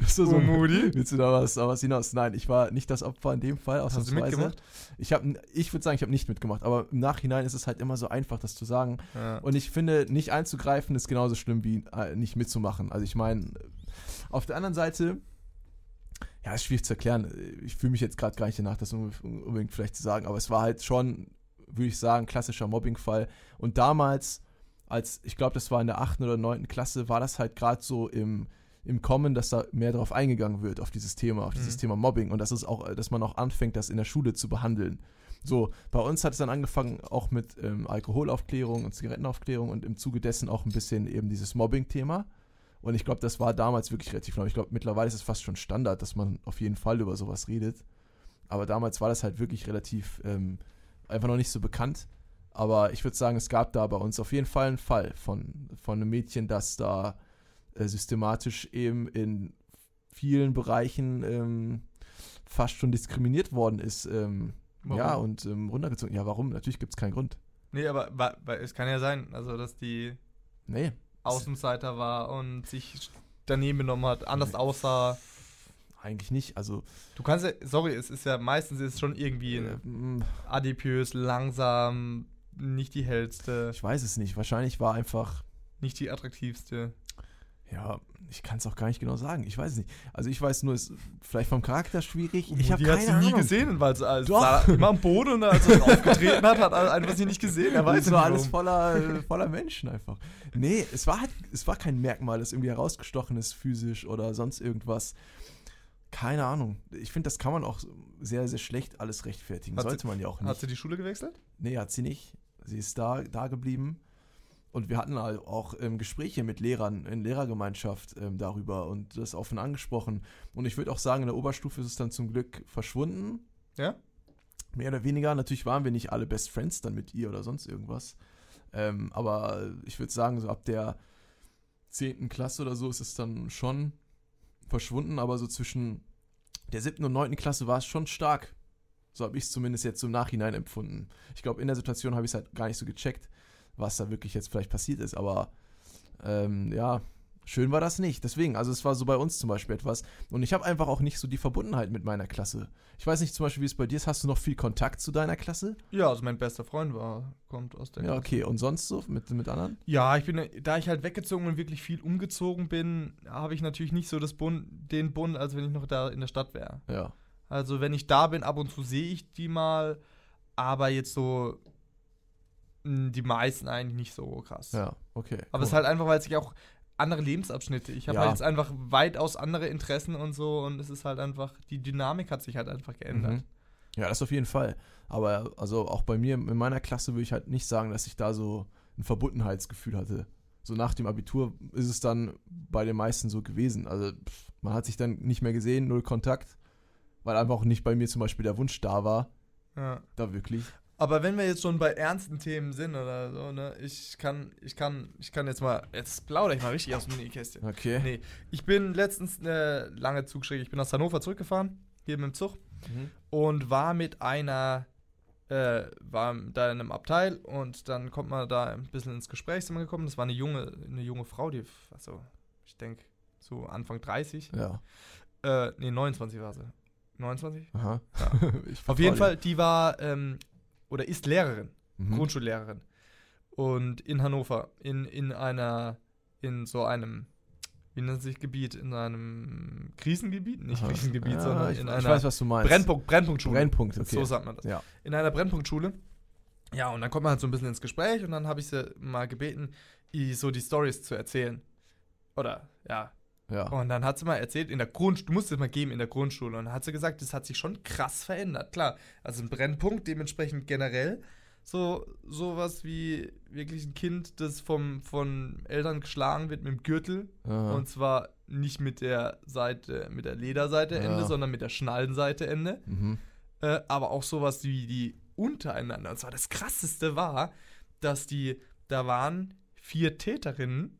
das war so Umudi? Willst du da was, da was hinaus? Nein, ich war nicht das Opfer in dem Fall, Hast du ausnahmsweise. mitgemacht? Ich, hab, ich würde sagen, ich habe nicht mitgemacht, aber im Nachhinein ist es halt immer so einfach, das zu sagen. Ja. Und ich finde, nicht einzugreifen ist genauso schlimm wie äh, nicht mitzumachen. Also ich meine, auf der anderen Seite, ja, ist schwierig zu erklären. Ich fühle mich jetzt gerade gar nicht danach, das unbe- unbedingt vielleicht zu sagen, aber es war halt schon, würde ich sagen, klassischer Mobbingfall. Und damals, als ich glaube, das war in der 8. oder 9. Klasse, war das halt gerade so im, im Kommen, dass da mehr darauf eingegangen wird, auf dieses Thema, auf dieses Mhm. Thema Mobbing und dass es auch, dass man auch anfängt, das in der Schule zu behandeln. So, bei uns hat es dann angefangen auch mit ähm, Alkoholaufklärung und Zigarettenaufklärung und im Zuge dessen auch ein bisschen eben dieses Mobbing-Thema. Und ich glaube, das war damals wirklich relativ neu. Ich glaube, mittlerweile ist es fast schon Standard, dass man auf jeden Fall über sowas redet. Aber damals war das halt wirklich relativ ähm, einfach noch nicht so bekannt. Aber ich würde sagen, es gab da bei uns auf jeden Fall einen Fall von, von einem Mädchen, das da äh, systematisch eben in vielen Bereichen ähm, fast schon diskriminiert worden ist. Ähm, ja, und ähm, runtergezogen. Ja, warum? Natürlich gibt es keinen Grund. Nee, aber wa- wa- es kann ja sein, also dass die Nee. Außenseiter war und sich daneben genommen hat, anders aussah. Eigentlich nicht. Also, Du kannst ja, sorry, es ist ja meistens ist schon irgendwie äh, mh, adipös, langsam, nicht die hellste, ich weiß es nicht. Wahrscheinlich war einfach, nicht die attraktivste. ja, ich kann es auch gar nicht genau sagen. Ich weiß es nicht. Also, ich weiß nur, es ist vielleicht vom Charakter schwierig. Ich habe keine sie nie Ahnung. gesehen, weil sie als immer am Boden und als er aufgetreten hat, hat einfach sie nicht gesehen. Er weiß es war alles voller, voller Menschen einfach. Nee, es war halt, es war kein Merkmal, das irgendwie herausgestochen ist, physisch oder sonst irgendwas. keine Ahnung. Ich finde, das kann man auch sehr, sehr schlecht alles rechtfertigen. Hat sie- Sollte man ja auch nicht. Hat sie die Schule gewechselt? Nee, hat sie nicht. Sie ist da, da geblieben. Und wir hatten halt auch ähm, Gespräche mit Lehrern in Lehrergemeinschaft ähm, darüber und das offen angesprochen. Und ich würde auch sagen, in der Oberstufe ist es dann zum Glück verschwunden. Ja? Mehr oder weniger. Natürlich waren wir nicht alle Best Friends dann mit ihr oder sonst irgendwas. Ähm, aber ich würde sagen, so ab der 10. Klasse oder so ist es dann schon verschwunden. Aber so zwischen der 7. und 9. Klasse war es schon stark. So habe ich es zumindest jetzt so im Nachhinein empfunden. Ich glaube, in der Situation habe ich es halt gar nicht so gecheckt, was da wirklich jetzt vielleicht passiert ist. Aber ähm, ja, schön war das nicht. Deswegen, also es war so bei uns zum Beispiel etwas. Und ich habe einfach auch nicht so die Verbundenheit mit meiner Klasse. Ich weiß nicht zum Beispiel, wie es bei dir ist. Hast du noch viel Kontakt zu deiner Klasse? Ja, also mein bester Freund war, kommt aus der Ja, Klasse. okay. Und sonst so mit, mit anderen? Ja, ich bin, da ich halt weggezogen und wirklich viel umgezogen bin, habe ich natürlich nicht so das Bund, den Bund, als wenn ich noch da in der Stadt wäre. Ja. Also wenn ich da bin, ab und zu sehe ich die mal, aber jetzt so mh, die meisten eigentlich nicht so krass. Ja, okay. Aber es ist cool. halt einfach, weil es sich auch andere Lebensabschnitte. Ich habe Ja. halt jetzt einfach weitaus andere Interessen und so und es ist halt einfach, die Dynamik hat sich halt einfach geändert. Mhm. Ja, das auf jeden Fall. Aber also auch bei mir in meiner Klasse würde ich halt nicht sagen, dass ich da so ein Verbundenheitsgefühl hatte. So nach dem Abitur ist es dann bei den meisten so gewesen. Also pff, man hat sich dann nicht mehr gesehen, null Kontakt, weil einfach auch nicht bei mir zum Beispiel der Wunsch da war, Ja. da wirklich. Aber wenn wir jetzt schon bei ernsten Themen sind oder so, ne, ich kann, ich kann, ich kann jetzt mal, jetzt plaudere ich mal richtig aus dem Nähkästchen. Okay. Nee, ich bin letztens eine lange Zugstrecke, ich bin aus Hannover zurückgefahren, hier mit dem Zug, Mhm. und war mit einer, äh, war da in einem Abteil und dann kommt man da ein bisschen ins Gespräch sind wir gekommen. Das war eine junge, eine junge Frau, die, also, ich denke, so Anfang 30. Ja. Äh, nee, 29 war sie. 29? Aha. Ich Auf jeden. Fall, die war, ähm, oder ist Lehrerin. Mhm. Grundschullehrerin. Und in Hannover, in, in einer, in so einem, wie nennt sich Gebiet, in einem Krisengebiet? Nicht Aha. Krisengebiet, ja, sondern ich, in ich einer weiß, was du meinst. Brennpunkt, Brennpunktschule. Brennpunkt, okay. So sagt man das. Ja. In einer Brennpunktschule. Ja, und dann kommt man halt so ein bisschen ins Gespräch und dann habe ich sie mal gebeten, so die Stories zu erzählen. Oder, ja. Ja. Und dann hat sie mal erzählt, in der Grundschule, du musst es mal geben in der Grundschule. Und dann hat sie gesagt, das hat sich schon krass verändert. Klar, also ein Brennpunkt, dementsprechend generell so sowas wie wirklich ein Kind, das vom, von Eltern geschlagen wird mit dem Gürtel. Aha. Und zwar nicht mit der Seite, mit der Lederseite Ende, Ja. sondern mit der Schnallenseite Ende. mhm. Äh, aber auch sowas wie die untereinander. Und zwar das krasseste war, dass die, da waren vier Täterinnen,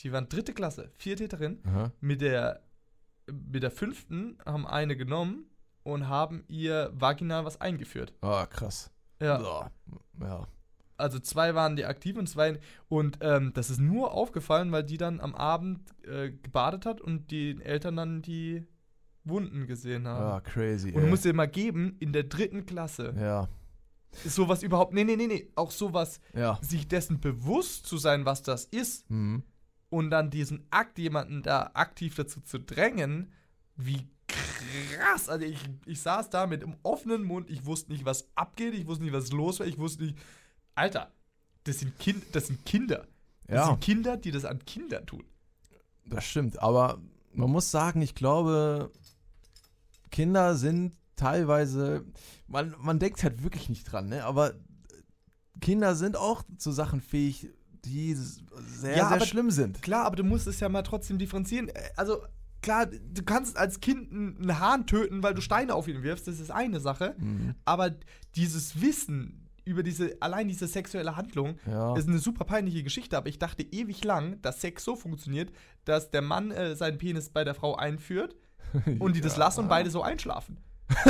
die waren dritte Klasse, vier Täterinnen, Aha. mit der, mit der fünften haben eine genommen und haben ihr vaginal was eingeführt. Ah, krass. Ja. Ja. ja. Also zwei waren die aktiv und zwei. Und ähm, das ist nur aufgefallen, weil die dann am Abend äh, gebadet hat und die Eltern dann die Wunden gesehen haben. Ah, crazy. Und du ey. musst dir mal geben, in der dritten Klasse ja. ist sowas überhaupt. Nee, nee, nee, nee. Auch sowas, Ja. sich dessen bewusst zu sein, was das ist, Mhm. Und dann diesen Akt, jemanden da aktiv dazu zu drängen, wie krass. Also ich, ich saß da mit einem offenen Mund, ich wusste nicht, was abgeht, ich wusste nicht, was los war, ich wusste nicht. Alter, das sind, kind, das sind Kinder. Das Ja. sind Kinder, die das an Kinder tun. Das stimmt, aber man muss sagen, ich glaube, Kinder sind teilweise, man, man denkt halt wirklich nicht dran, ne? aber Kinder sind auch zu Sachen fähig, die sehr, Ja, sehr aber- schlimm sind. Klar, aber du musst es ja mal trotzdem differenzieren. Äh, Also, klar, du kannst als Kind einen Hahn töten, weil du Steine auf ihn wirfst, das ist eine Sache. Mhm. Aber dieses Wissen über diese, allein diese sexuelle Handlung, Ja. ist eine super peinliche Geschichte, aber ich dachte ewig lang, dass Sex so funktioniert, dass der Mann äh, seinen Penis bei der Frau einführt und die das lassen und beide so einschlafen.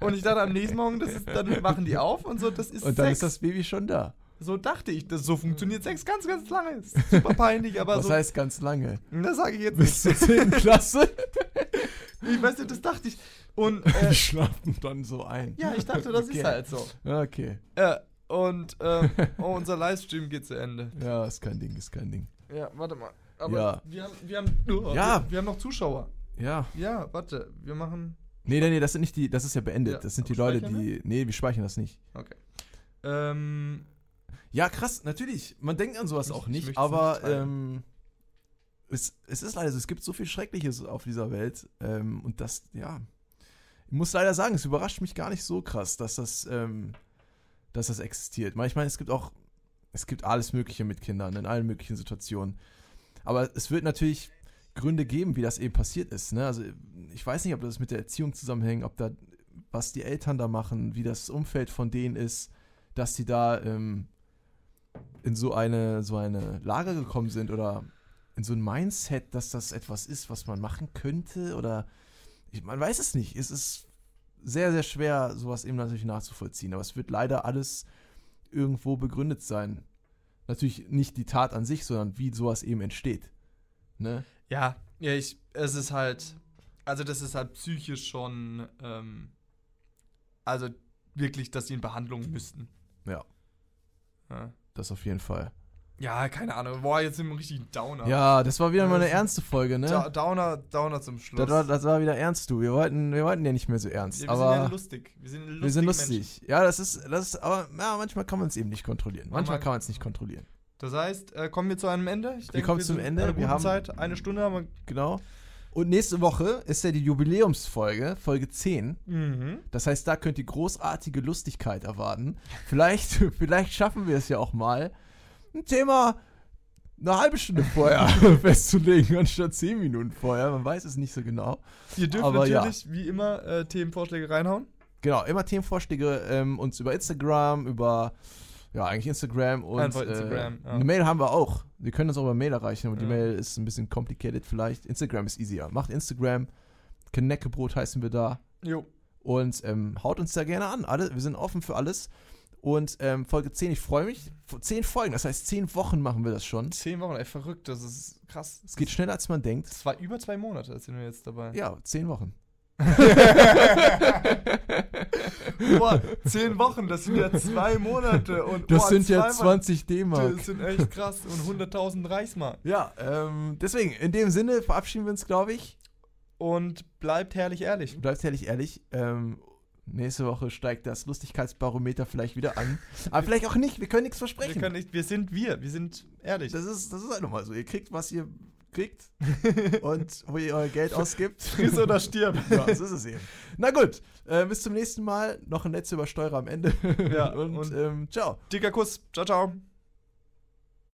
Und ich dachte am nächsten Morgen, das ist, dann machen die auf und so, das ist Und dann Sex. ist das Baby schon da. So dachte ich, das, so funktioniert Sex ganz, ganz lange. Ist super peinlich, aber Was so. heißt ganz lange? das sage ich jetzt Bis nicht. zur 10. Klasse? Ich weiß nicht, das dachte ich. Und äh, Die schlafen dann so ein. ja, ich dachte, das Okay. ist halt so. Okay. Äh, und ähm, oh, unser Livestream geht zu Ende. Ja, ist kein Ding, ist kein Ding. Ja, warte mal. Aber Ja. wir haben, wir haben, oh, Ja. wir, wir haben noch Zuschauer. Ja. Ja, warte, wir machen. Nee, nee, nee, das sind nicht die, das ist ja beendet. Ja, das sind die Leute, die. Nee, wir speichern das nicht. Okay. Ähm, Ja, krass, natürlich. Man denkt an sowas Ich- auch ich nicht, aber nicht ähm, es, es ist leider so, es gibt so viel Schreckliches auf dieser Welt. Ähm, und das, ja. Ich muss leider sagen, es überrascht mich gar nicht so krass, dass das, ähm, dass das existiert. Ich meine, es gibt auch, es gibt alles Mögliche mit Kindern in allen möglichen Situationen. Aber es wird natürlich Gründe geben, wie das eben passiert ist. Ne? Also ich weiß nicht, ob das mit der Erziehung zusammenhängt, ob da, was die Eltern da machen, wie das Umfeld von denen ist, dass sie da ähm, in so eine, so eine Lage gekommen sind oder in so ein Mindset, dass das etwas ist, was man machen könnte oder ich, man weiß es nicht. Es ist sehr, sehr schwer, sowas eben natürlich nachzuvollziehen. Aber es wird leider alles irgendwo begründet sein. Natürlich nicht die Tat an sich, sondern wie sowas eben entsteht. Ne? Ja, ja, ich, es ist halt, also das ist halt psychisch schon, ähm, also wirklich, dass sie in Behandlung müssten. Ja. Ja, Das auf jeden Fall. ja keine Ahnung. Boah, jetzt sind wir richtig Downer. Ja, das war wieder mal eine ernste Folge, ne? Da, Downer, Downer zum Schluss. Das war, das war wieder ernst, du. Wir wollten, wir wollten ja nicht mehr so ernst. ja, wir aber sind ja lustig. Wir sind lustige wir sind lustig. Ja, das ist, das ist, aber ja, manchmal kann man es eben nicht kontrollieren. Manchmal Manchmal- kann man es nicht kontrollieren. Das heißt, äh, kommen wir zu einem Ende. Ich denke, kommen zum sind Ende. Wir haben- Zeit. Eine Stunde haben Genau. Und nächste Woche ist ja die Jubiläumsfolge, Folge 10. wir. Mhm. Das heißt, da könnt ihr großartige Lustigkeit erwarten. Vielleicht, vielleicht schaffen wir es ja auch mal, ein Thema eine halbe Stunde vorher festzulegen, anstatt zehn Minuten vorher. Man weiß es nicht so genau. Ihr dürft Aber ja. natürlich, wie immer, äh, Themenvorschläge reinhauen. Genau, immer Themenvorschläge ähm, uns über Instagram, über ja, eigentlich Instagram und Einfach Instagram, äh, ja. eine Mail haben wir auch. Wir können uns auch über Mail erreichen, aber die Ja. Mail ist ein bisschen complicated vielleicht. Instagram ist easier. Macht Instagram, Kneckebrot heißen wir da Jo. und ähm, haut uns da gerne an. Alle, wir sind offen für alles. Und ähm, Folge 10, ich freue mich. Zehn Folgen, das heißt, zehn Wochen machen wir das schon. Zehn Wochen, ey, verrückt. Das ist krass. Es geht schneller, als man denkt. Es war über zwei Monate, sind wir jetzt dabei. Ja, zehn Wochen. Boah, zehn Wochen, das sind ja zwei Monate. Und Das boah, sind ja zweimal- 20 D-Mark. Das sind echt krass. Und 100.000 Reichsmark. Ja, ähm, deswegen, in dem Sinne verabschieden wir uns, glaube ich. Und bleibt herrlich ehrlich. Bleibt ehrlich ehrlich. Ähm, nächste Woche steigt das Lustigkeitsbarometer vielleicht wieder an. Aber vielleicht auch nicht. Wir können nichts Wir, versprechen. können nicht, wir sind wir. Wir sind ehrlich. das, ist, das ist halt nochmal so. Ihr kriegt, was ihr kriegt. und wo ihr euer Geld ausgibt. Friss oder stirb. ja, so ist es eben. Na gut, äh, bis zum nächsten Mal. Noch ein letzter Übersteurer am Ende. Ja, und, und- ähm, ciao. Dicker Kuss. Ciao, ciao.